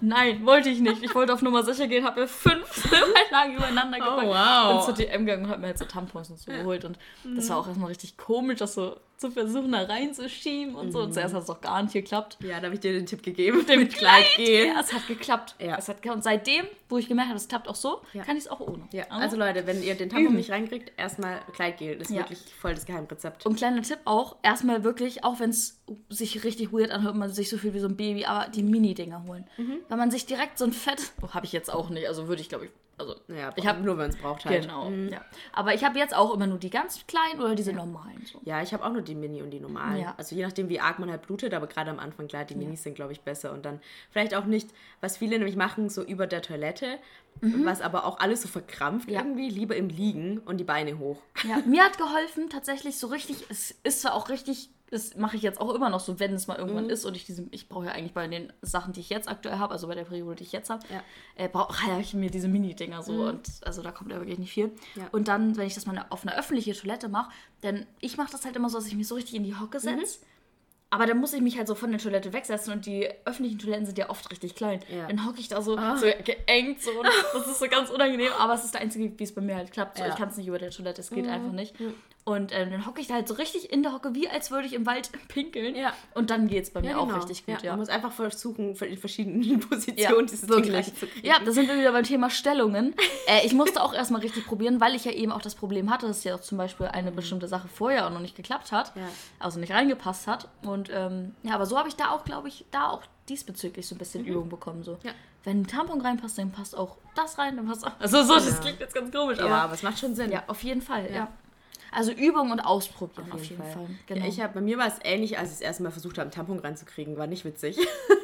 Nein, wollte ich nicht. Ich wollte auf Nummer sicher gehen, habe mir fünf Einlagen übereinander gepackt. Oh, wow. Und zur DM gegangen und habe mir halt so Tampons und so geholt. Und das war auch erstmal richtig komisch, das so zu versuchen, da reinzuschieben und so. Und zuerst hat es doch gar nicht geklappt. ja, da habe ich dir den Tipp gegeben. Mit dem dem Kleidgel. Ja, es hat geklappt. Ja. Es hat, und seitdem, wo ich gemerkt habe, es klappt auch so, Ja. kann ich es auch ohne. Ja, also Leute, wenn ihr den Tampon nicht reinkriegt, erstmal Kleidgel. Das ist wirklich voll das Geheimrezept. Und kleiner Tipp auch, erstmal wirklich, auch wenn es sich richtig weird anhört, man sich so fühlt wie so ein Baby, aber die Mini-Dinger holen. Mhm. Weil man sich direkt so ein Fett. Oh, habe ich jetzt auch nicht, also würde ich glaube ich. Also, ja, ich habe nur, wenn es braucht halt. Genau. Ja. Aber ich habe jetzt auch immer nur die ganz kleinen oder diese normalen. So. Ja, ich habe auch nur die Mini und die normalen. Ja. Also je nachdem, wie arg man halt blutet, aber gerade am Anfang, klar, die Minis sind, glaube ich, besser. Und dann vielleicht auch nicht, was viele nämlich machen, so über der Toilette, was aber auch alles so verkrampft Mhm. Ja. irgendwie, lieber im Liegen und die Beine hoch. Ja, mir hat geholfen tatsächlich so richtig, es ist zwar auch richtig, das mache ich jetzt auch immer noch so, wenn es mal irgendwann Mhm. ist und ich diese, ich brauche ja eigentlich bei den Sachen, die ich jetzt aktuell habe, also bei der Periode, die ich jetzt habe, Ja. Mhm. äh, brauche ich mir diese Mini-Dinger so und also da kommt ja wirklich nicht viel. Und dann, wenn ich das mal auf einer öffentlichen Toilette mache, dann, ich mache das halt immer so, dass ich mich so richtig in die Hocke Mhm. setze. Aber dann muss ich mich halt so von der Toilette wegsetzen und die öffentlichen Toiletten sind ja oft richtig klein. Ja. Dann hocke ich da so, Ah. so geengt so und das ist so ganz unangenehm, aber es ist der einzige, wie es bei mir halt klappt. So, Ja. Ich kann es nicht über der Toilette, es geht Mhm. einfach nicht. Und ähm, dann hocke ich da halt so richtig in der Hocke, wie als würde ich im Wald pinkeln. Ja. Und dann geht es bei mir Ja, auch genau. richtig gut, Ja, ja. Man muss einfach versuchen, in verschiedenen Positionen Ja, dieses Ding wirklich. reinzukriegen. Ja, da sind wir wieder beim Thema Stellungen. Äh, ich musste auch erstmal richtig probieren, weil ich ja eben auch das Problem hatte, dass ja auch zum Beispiel eine bestimmte Sache vorher auch noch nicht geklappt hat, Ja. also nicht reingepasst hat. Und ähm, ja, aber so habe ich da auch, glaube ich, da auch diesbezüglich so ein bisschen Übung bekommen. So. Mhm. Ja. Wenn ein Tampon reinpasst, dann passt auch das rein, dann passt auch. Also so, das Ja. klingt jetzt ganz komisch, Ja, aber aber es macht schon Sinn. ja, auf jeden Fall, ja. Also Übung und Ausprobieren Auf jeden, Fall. Genau. Ja, ich hab, bei mir war es ähnlich, als ich das erste Mal versucht habe, einen Tampon reinzukriegen. War nicht witzig.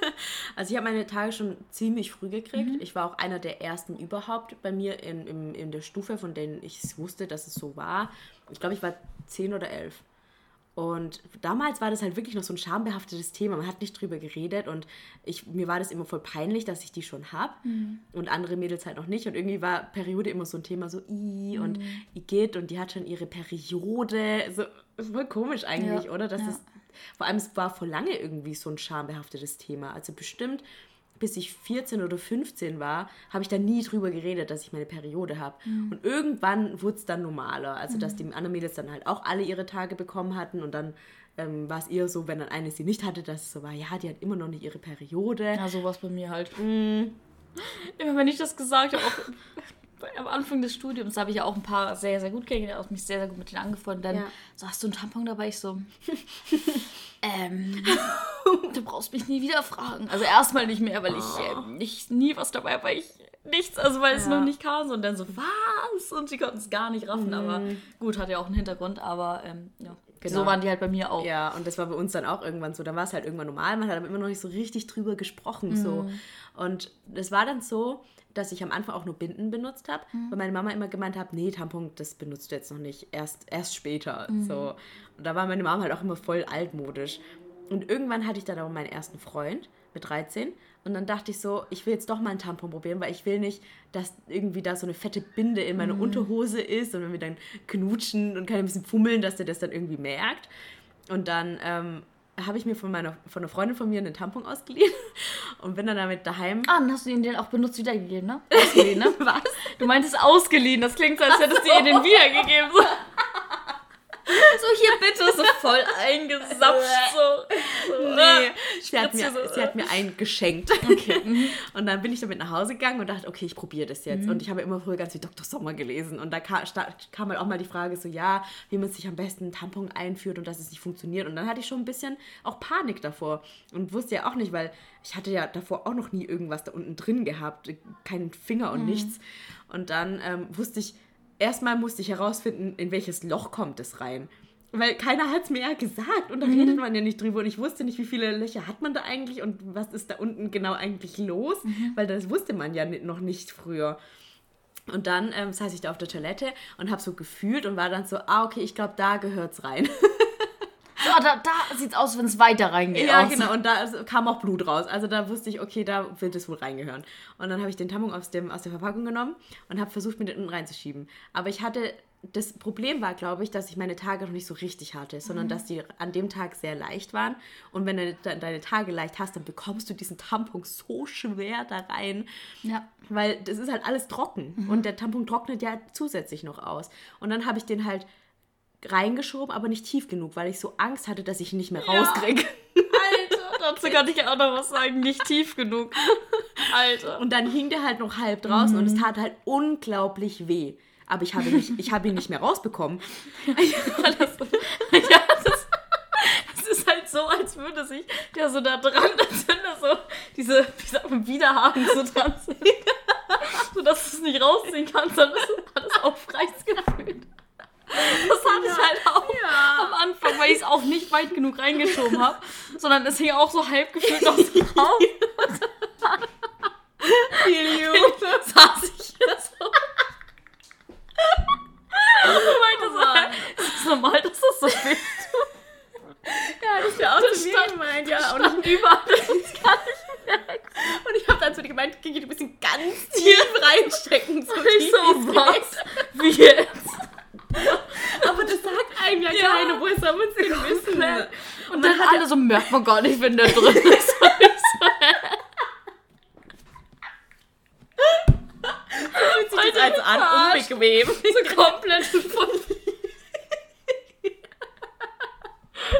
also ich habe meine Tage schon ziemlich früh gekriegt. Mhm. Ich war auch einer der ersten überhaupt bei mir in, in, in der Stufe, von denen ich wusste, dass es so war. Ich glaube, ich war zehn oder elf. Und damals war das halt wirklich noch so ein schambehaftetes Thema. Man hat nicht drüber geredet und ich, mir war das immer voll peinlich, dass ich die schon habe und andere Mädels halt noch nicht. Und irgendwie war Periode immer so ein Thema, so i und Igitt und die hat schon ihre Periode. So, voll komisch eigentlich, Ja, oder? Dass ja. es, vor allem, es war vor lange irgendwie so ein schambehaftetes Thema. Also bestimmt bis ich 14 oder 15 war, habe ich da nie drüber geredet, dass ich meine Periode habe. Mhm. Und irgendwann wurde es dann normaler. Also, dass die anderen Mädels dann halt auch alle ihre Tage bekommen hatten. Und dann ähm, war es eher so, wenn dann eine sie nicht hatte, dass es so war, ja, die hat immer noch nicht ihre Periode. ja, sowas bei mir halt. Mm. Immer wenn ich das gesagt habe, auch am Anfang des Studiums habe ich ja auch ein paar sehr, sehr gut kennengelernt, auch mich sehr, sehr gut mit denen angefreundet. Dann Ja. so, hast du einen Tampon dabei? Ich so, ähm, du brauchst mich nie wieder fragen. Also erstmal nicht mehr, weil ich ähm, nicht, nie was dabei habe, weil ich nichts, also weil es Ja. noch nicht kam. Und dann so, was? Und sie konnten es gar nicht raffen, aber gut, hat ja auch einen Hintergrund, aber ähm, ja. Genau. So waren die halt bei mir auch. Ja, und das war bei uns dann auch irgendwann so. Dann war es halt irgendwann normal, man hat aber immer noch nicht so richtig drüber gesprochen. So. Mhm. Und es war dann so, dass ich am Anfang auch nur Binden benutzt habe, Mhm. weil meine Mama immer gemeint hat, nee, Tampon, das benutzt du jetzt noch nicht, erst, erst später. Mhm. So. Und da war meine Mama halt auch immer voll altmodisch. Und irgendwann hatte ich dann aber meinen ersten Freund mit 13. Und dann dachte ich so, ich will jetzt doch mal einen Tampon probieren, weil ich will nicht, dass irgendwie da so eine fette Binde in meine Unterhose ist und wenn wir dann knutschen und kann ein bisschen fummeln, dass der das dann irgendwie merkt. Und dann ähm, habe ich mir von, meiner, von einer Freundin von mir einen Tampon ausgeliehen und bin dann damit daheim. Ah, dann hast du ihn den auch benutzt wiedergegeben, ne? Ausgeliehen, ne? Was? Du meintest ausgeliehen, das klingt so, als hättest du ihr den wiedergegeben. So. hier bitte, so voll eingesapft, so. so. Nee, sie hat, mir, so. sie hat mir einen geschenkt. Und dann bin ich damit nach Hause gegangen und dachte, okay, ich probiere das jetzt. Und ich habe immer früher ganz viel Dr. Sommer gelesen. Und da kam, kam halt auch mal die Frage so, ja, wie man sich am besten einen Tampon einführt und dass es nicht funktioniert. Und dann hatte ich schon ein bisschen auch Panik davor. Und wusste ja auch nicht, weil ich hatte ja davor auch noch nie irgendwas da unten drin gehabt. Keinen Finger und nichts. Und dann ähm, wusste ich, erstmal musste ich herausfinden, in welches Loch kommt es rein. Weil keiner hat es mir ja gesagt und da redet man ja nicht drüber und ich wusste nicht, wie viele Löcher hat man da eigentlich und was ist da unten genau eigentlich los, weil das wusste man ja noch nicht früher. Und dann ähm, saß ich da auf der Toilette und habe so gefühlt und war dann so, ah, okay, ich glaube, da gehört's rein. So, da, da sieht's aus, wenn es weiter reingeht. ja, aus. genau. Und da kam auch Blut raus. Also da wusste ich, okay, da wird es wohl reingehören. Und dann habe ich den Tampon aus, dem, aus der Verpackung genommen und habe versucht, mir den unten reinzuschieben. Aber ich hatte, das Problem war, glaube ich, dass ich meine Tage noch nicht so richtig hatte, sondern dass die an dem Tag sehr leicht waren. Und wenn du de- deine Tage leicht hast, dann bekommst du diesen Tampon so schwer da rein. Ja. Weil das ist halt alles trocken. Und der Tampon trocknet ja zusätzlich noch aus. Und dann habe ich den halt reingeschoben, aber nicht tief genug, weil ich so Angst hatte, dass ich ihn nicht mehr rauskriege. Alter, dazu kann ich auch noch was sagen. Nicht tief genug. Alter. Und dann hing der halt noch halb draußen und es tat halt unglaublich weh. Aber ich habe, nicht, ich habe ihn nicht mehr rausbekommen. Ja, das, das ist halt so, als würde sich der so da dran, als wenn da so diese, wie sagt man, Widerhaken so dran sind. so dass du es nicht rausziehen kannst, dann ist, hat es auch freies gefühlt. Das hatte ich halt auch am Anfang, weil ich es auch nicht weit genug reingeschoben habe, sondern es hing auch so halb gefühlt noch so drauf. saß ich hier so. Und meinte so, ist es normal, dass das so weh Ja, das wäre auch Das zu stand- gemeint, ja. Und, Und überall, das ist gar nicht merkt. und ich habe dann zu dir gemeint, Kiki, du musst ihn ganz tief reinstecken. So Ich so, wie es was? Wie jetzt? Aber das sagt einem ja, Ja. keiner. Woher soll man es denn wissen? Und dann alle so, merkt man gar nicht, wenn der drin ist. Und Fühlt sich das also an, unbequem. so komplett von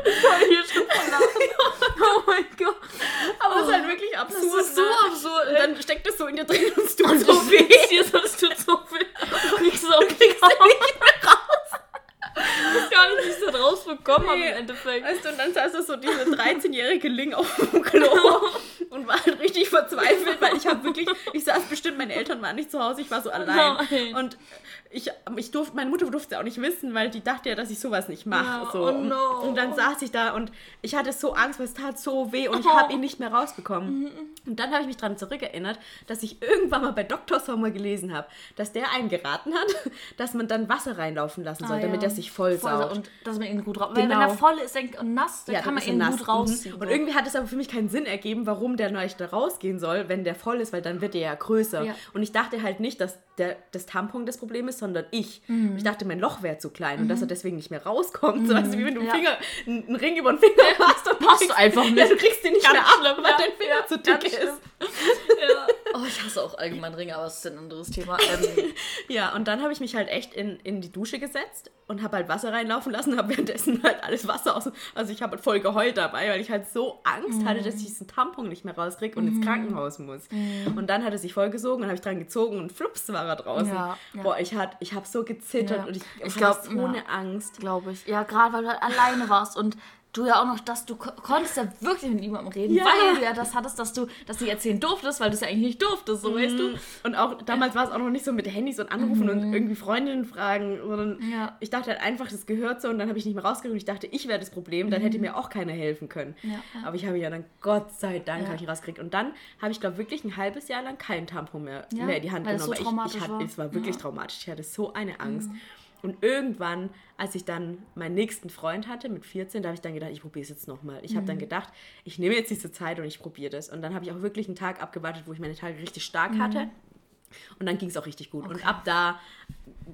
Ich war hier schon von lachen. Oh mein Gott. Aber es ist halt wirklich absurd. Das ist so ne? absurd. Und dann steckt das so in dir drin und es tut Und so so weh. weh. Hier, das tut so weh. Und ich so, kriegst du nicht mehr raus. Ich weiß gar nicht, wie ich es da rausbekommen habe Nee. im Endeffekt. Weißt du, und dann saß das so diese 13-jährige Ling auf dem Klo und war halt richtig verzweifelt, weil ich habe wirklich, ich saß bestimmt, meine Eltern waren nicht zu Hause, ich war so allein. Nein. Und durfte, meine Mutter durfte es auch nicht wissen, weil die dachte ja, dass ich sowas nicht mache. Ja, so. oh und, no. und dann saß ich da und ich hatte so Angst, weil es tat so weh und ich Oh. habe ihn nicht mehr rausbekommen. Und dann habe ich mich daran zurückerinnert, dass ich irgendwann mal bei Dr. Sommer gelesen habe, dass der einen geraten hat, dass man dann Wasser reinlaufen lassen soll, Ah, damit ja. er sich voll Voll, saugt. und dass man ihn gut raus. Weil wenn Genau. er voll ist und nass, dann kann dann man er ihn nass. gut rausziehen. Mhm. Und irgendwie hat es aber für mich keinen Sinn ergeben, warum der neu da rausgehen soll, wenn der voll ist, weil dann wird der ja größer. Ja. Und ich dachte halt nicht, dass der, das Tampon das Problem ist, sondern ich. Mhm. Ich dachte, mein Loch wäre zu klein und dass er deswegen nicht mehr rauskommt. So weißt du, wie wenn du einen, Ja. Finger, einen Ring über den Finger hast und Passt kriegst, einfach Ja, nicht. du kriegst den nicht Ganz mehr ab, schlimm, weil ja. dein Finger Ja, zu dick ist. ja. Oh, ich hasse auch allgemein Ringe, aber das ist ein anderes Thema. Ähm, ja, und dann habe ich mich halt echt in, in die Dusche gesetzt und habe halt Wasser reinlaufen lassen, habe währenddessen halt alles Wasser aus. Also ich habe halt voll geheult dabei, weil ich halt so Angst hatte, dass ich diesen Tampon nicht mehr rauskriege und ins Krankenhaus muss. Und dann hat er sich vollgesogen und habe ich dran gezogen und flups war er draußen. Ja, ja. Boah, ich, hat, ich habe so gezittert Ja. und ich, Ich ich glaub, glaube, ja. Angst. Glaube ich. Ja, gerade weil du halt alleine warst und du ja auch noch, dass du ko- konntest ja wirklich mit niemandem reden, Ja. weil du ja das hattest, dass du das nicht erzählen durftest, weil du es ja eigentlich nicht durftest, so weißt du. Und auch damals war es auch noch nicht so mit Handys und Anrufen und irgendwie Freundinnen fragen, sondern Mhm. Ja. ich dachte halt einfach, das gehört so und dann habe ich nicht mehr rausgekriegt ich dachte, ich wäre das Problem, dann hätte mir auch keiner helfen können. Mhm. Ja. Aber ich habe ja dann, Gott sei Dank, Ja. habe ich rausgekriegt. Und dann habe ich, glaube wirklich ein halbes Jahr lang keinen Tampon mehr, mehr in die Hand weil es so genommen. ich, ich hatte, war. Es war wirklich. Mhm. traumatisch. Ich hatte so eine Angst. Und irgendwann, als ich dann meinen nächsten Freund hatte, mit 14, da habe ich dann gedacht, ich probiere es jetzt nochmal. Ich Mhm. habe dann gedacht, ich nehme jetzt diese Zeit und ich probiere das. Und dann habe ich auch wirklich einen Tag abgewartet, wo ich meine Tage richtig stark Mhm. hatte. Und dann ging es auch richtig gut. Und ab da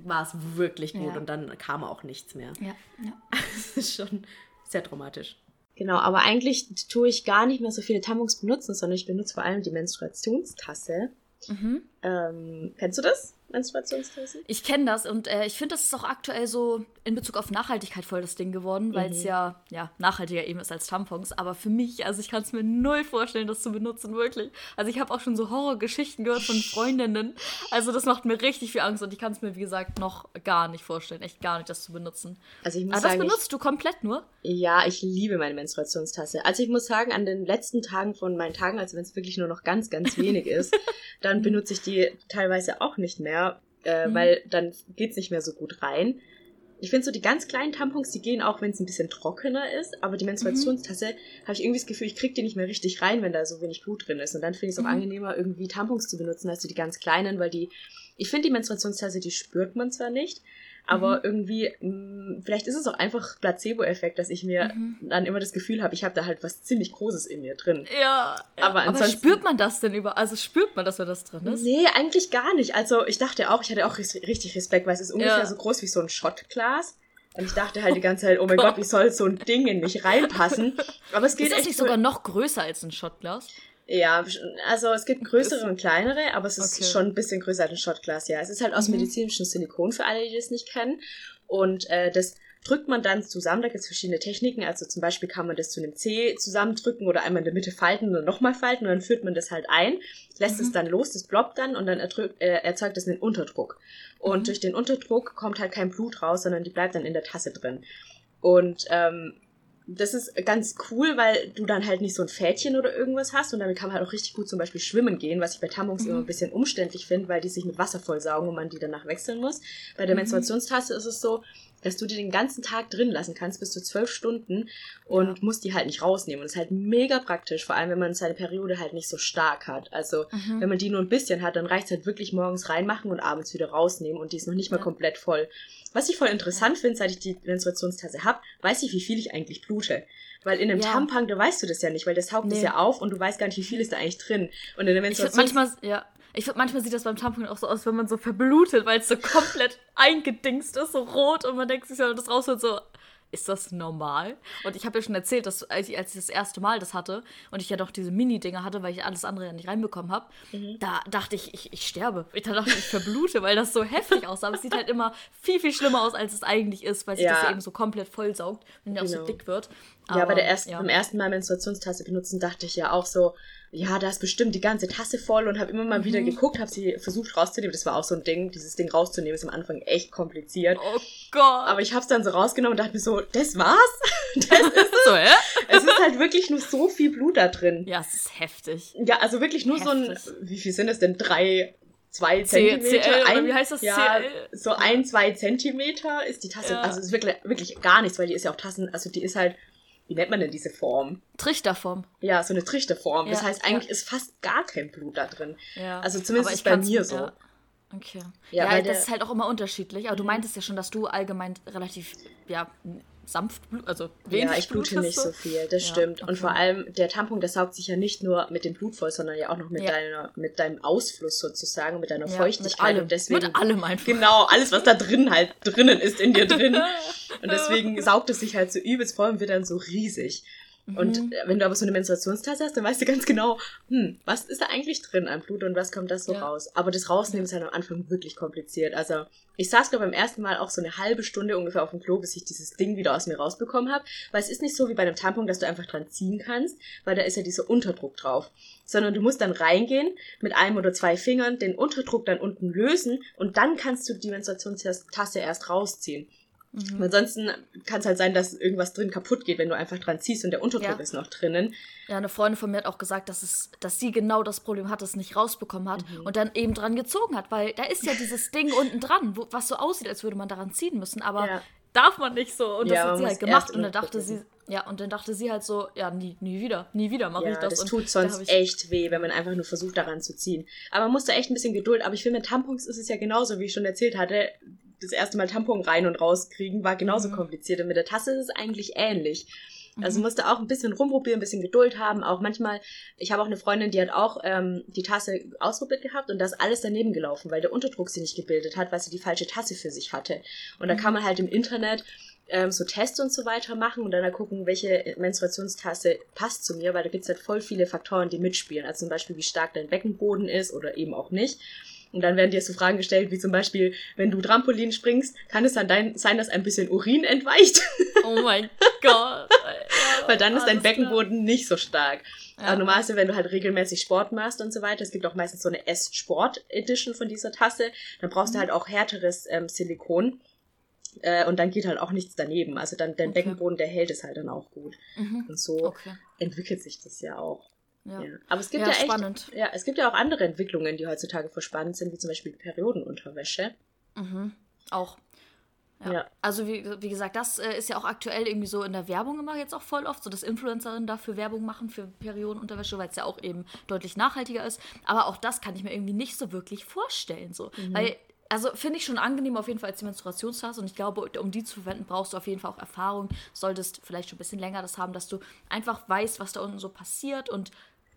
war es wirklich gut Ja. und dann kam auch nichts mehr. Ja, ja. Das ist schon sehr traumatisch. Genau, aber eigentlich tue ich gar nicht mehr so viele Tampons benutzen, sondern ich benutze vor allem die Menstruationstasse. Mhm. Ähm, kennst du das? Menstruationstasse? Ich kenne das und äh, ich finde, das ist auch aktuell so in Bezug auf Nachhaltigkeit voll das Ding geworden, weil es ja, ja nachhaltiger eben ist als Tampons. Aber für mich, also ich kann es mir null vorstellen, das zu benutzen, wirklich. Also ich habe auch schon so Horrorgeschichten gehört von Freundinnen. Also das macht mir richtig viel Angst und ich kann es mir, wie gesagt, noch gar nicht vorstellen. Echt gar nicht, das zu benutzen. Also ich muss Aber das sagen, ich, benutzt du komplett nur? ja, ich liebe meine Menstruationstasse. Also ich muss sagen, an den letzten Tagen von meinen Tagen, also wenn es wirklich nur noch ganz, ganz wenig ist, dann benutze ich die teilweise auch nicht mehr, äh, Mhm. weil dann geht's nicht mehr so gut rein. Ich finde so die ganz kleinen Tampons, die gehen auch, wenn es ein bisschen trockener ist, aber die Menstruationstasse habe ich irgendwie das Gefühl, ich kriege die nicht mehr richtig rein, wenn da so wenig Blut drin ist. Und dann finde ich es auch Mhm. angenehmer, irgendwie Tampons zu benutzen, als so die ganz kleinen, weil die, ich finde die Menstruationstasse, die spürt man zwar nicht, aber Mhm. irgendwie, mh, vielleicht ist es auch einfach Placebo-Effekt, dass ich mir Mhm. dann immer das Gefühl habe, ich habe da halt was ziemlich Großes in mir drin. Ja. Aber Aber ansonsten- spürt man das denn über? Also spürt man, dass da das drin ist? Nee, eigentlich gar nicht. Also ich dachte auch, ich hatte auch richtig Respekt, weil es ist ungefähr Ja. so groß wie so ein Shotglas. Und ich dachte halt die ganze Zeit, oh mein Gott, wie soll so ein Ding in mich reinpassen? Aber es geht Ist echt nicht so- sogar noch größer als ein Shotglas? Ja, also es gibt größere und kleinere, aber es ist Okay. schon ein bisschen größer als ein Shotglas, ja. Es ist halt aus Mhm. medizinischem Silikon für alle, die das nicht kennen. Und äh, das drückt man dann zusammen, da gibt es verschiedene Techniken. Also zum Beispiel kann man das zu einem C zusammendrücken oder einmal in der Mitte falten und dann nochmal falten und dann führt man das halt ein, lässt Mhm. es dann los, das ploppt dann und dann erdrückt, äh, erzeugt es einen Unterdruck. Und Mhm. durch den Unterdruck kommt halt kein Blut raus, sondern die bleibt dann in der Tasse drin. Und ähm, das ist ganz cool, weil du dann halt nicht so ein Fädchen oder irgendwas hast und damit kann man halt auch richtig gut zum Beispiel schwimmen gehen, was ich bei Tampons Mhm. immer ein bisschen umständlich finde, weil die sich mit Wasser vollsaugen und man die danach wechseln muss. Bei der Mhm. Menstruationstasse ist es so, dass du die den ganzen Tag drin lassen kannst, bis zu zwölf Stunden und Ja. musst die halt nicht rausnehmen. Und das ist halt mega praktisch, vor allem wenn man seine Periode halt nicht so stark hat. Also Mhm. wenn man die nur ein bisschen hat, dann reicht es halt wirklich morgens reinmachen und abends wieder rausnehmen und die ist noch nicht mal Ja. komplett voll. Was ich voll interessant finde, seit ich die Menstruationstasse habe, weiß ich, wie viel ich eigentlich blute. Weil in einem Ja. Tampon, da weißt du das ja nicht, weil das es Nee. ja auf und du weißt gar nicht, wie viel ist da eigentlich drin. Und in der Menstruation... manchmal, ja. Ich finde, manchmal sieht das beim Tampon auch so aus, wenn man so verblutet, weil es so komplett eingedingst ist, so rot und man denkt sich, wenn man das rausholt, so, ist das normal? Und ich habe ja schon erzählt, dass als ich, als ich das erste Mal das hatte und ich ja doch diese Mini-Dinger hatte, weil ich alles andere ja nicht reinbekommen habe, Mhm. da dachte ich, ich, ich sterbe. Ich dachte, ich verblute, weil das so heftig aussah. Aber es sieht halt immer viel, viel schlimmer aus, als es eigentlich ist, weil sich Ja. das ja eben so komplett vollsaugt und ja auch so Genau. dick wird. Ja, bei Aber, der ersten, ja. beim ersten Mal Menstruationstasse benutzen, dachte ich ja auch so, ja, da ist bestimmt die ganze Tasse voll und habe immer mal wieder Mhm. geguckt, habe sie versucht rauszunehmen. Das war auch so ein Ding, dieses Ding rauszunehmen ist am Anfang echt kompliziert. Oh Gott. Aber ich habe es dann so rausgenommen und dachte mir so, das war's? Das ist, so, hä? es ist halt wirklich nur so viel Blut da drin. Ja, es ist heftig. Ja, also wirklich nur so ein, Heftig. wie viel sind das denn? Drei, zwei Zentimeter? CL, ein, wie heißt das? Ja, CL? so ein, zwei Zentimeter ist die Tasse. Ja. Also es ist wirklich, wirklich gar nichts, weil die ist ja auch Tassen, also die ist halt, wie nennt man denn diese Form? Trichterform. Ja, so eine Trichterform. Das Ja, heißt, eigentlich ja. ist fast gar kein Blut da drin. Ja. Also zumindest ist bei mir so. Ja. Okay. Ja, Ja, weil das der- Mhm. ist halt auch immer unterschiedlich. Aber du meintest ja schon, dass du allgemein relativ, ja, sanft, blut- also wenig Ja, ich blute Blut nicht so viel, das Ja, stimmt. Und okay. vor allem, der Tampon, der saugt sich ja nicht nur mit dem Blut voll, sondern ja auch noch mit, Ja. deiner, mit deinem Ausfluss sozusagen, mit deiner Ja, Feuchtigkeit. Mit allem, und deswegen, mit allem einfach. Genau, alles, was da drin halt drinnen ist in dir drin. Und deswegen saugt es sich halt so übelst voll und wird dann so riesig. Und äh, wenn du aber so eine Menstruationstasse hast, dann weißt du ganz genau, hm, was ist da eigentlich drin an Blut und was kommt da so Ja. raus. Aber das Rausnehmen ist halt am Anfang wirklich kompliziert. Also ich saß, glaube beim ersten Mal auch so eine halbe Stunde ungefähr auf dem Klo, bis ich dieses Ding wieder aus mir rausbekommen habe. Weil es ist nicht so wie bei einem Tampon, dass du einfach dran ziehen kannst, weil da ist ja dieser Unterdruck drauf. Sondern du musst dann reingehen mit einem oder zwei Fingern, den Unterdruck dann unten lösen und dann kannst du die Menstruationstasse erst rausziehen. Mhm. Ansonsten kann es halt sein, dass irgendwas drin kaputt geht, wenn du einfach dran ziehst und der Unterdruck Ja. ist noch drinnen. Ja, eine Freundin von mir hat auch gesagt, dass, es, dass sie genau das Problem hat, es nicht rausbekommen hat Mhm. und dann eben dran gezogen hat, weil da ist ja dieses Ding unten dran, wo, was so aussieht, als würde man daran ziehen müssen, aber Ja. darf man nicht so. Und das Ja, hat sie halt gemacht und dann dachte sie, ja, und dann dachte sie halt so, ja, nie, nie wieder, nie wieder mache Ja, ich das. das tut da sonst ich, echt weh, wenn man einfach nur versucht, daran zu ziehen. Aber man muss da echt ein bisschen Geduld. Aber ich finde, mit Tampons ist es ja genauso, wie ich schon erzählt hatte. Das erste Mal Tampon rein und rauskriegen war genauso Mhm. kompliziert. Und mit der Tasse ist es eigentlich ähnlich. Also Mhm. musst du auch ein bisschen rumprobieren, ein bisschen Geduld haben. Auch manchmal, ich habe auch eine Freundin, die hat auch ähm, die Tasse ausprobiert gehabt und da ist alles daneben gelaufen, weil der Unterdruck sie nicht gebildet hat, weil sie die falsche Tasse für sich hatte. Und da Mhm. kann man halt im Internet ähm, so Tests und so weiter machen und dann halt gucken, welche Menstruationstasse passt zu mir, weil da gibt's halt voll viele Faktoren, die mitspielen. Also zum Beispiel, wie stark dein Beckenboden ist oder eben auch nicht. Und dann werden dir so Fragen gestellt, wie zum Beispiel, wenn du Trampolin springst, kann es dann dein, sein, dass ein bisschen Urin entweicht, Oh mein Gott. Ja, weil dann ist dein alles klar. Beckenboden nicht so stark. Ja. Aber normalerweise, wenn du halt regelmäßig Sport machst und so weiter, es gibt auch meistens so eine S-Sport-Edition von dieser Tasse, dann brauchst du Mhm. halt auch härteres ähm, Silikon. Äh, und dann geht halt auch nichts daneben. Also dann dein Okay. Beckenboden, der hält es halt dann auch gut. Mhm. Und so Okay. entwickelt sich das ja auch. Ja. Ja. Aber es gibt Ja, ja, echt, spannend. ja, es gibt ja auch andere Entwicklungen, die heutzutage voll spannend sind, wie zum Beispiel Periodenunterwäsche. Mhm. Auch. Ja. Ja. Also wie, wie gesagt, das äh, ist ja auch aktuell irgendwie so in der Werbung immer jetzt auch voll oft, so dass Influencerinnen dafür Werbung machen für Periodenunterwäsche, weil es ja auch eben deutlich nachhaltiger ist. Aber auch das kann ich mir irgendwie nicht so wirklich vorstellen. So. Mhm. Weil, also finde ich schon angenehm auf jeden Fall als die Menstruationstasse und ich glaube, um die zu verwenden, brauchst du auf jeden Fall auch Erfahrung. Solltest vielleicht schon ein bisschen länger das haben, dass du einfach weißt, was da unten so passiert und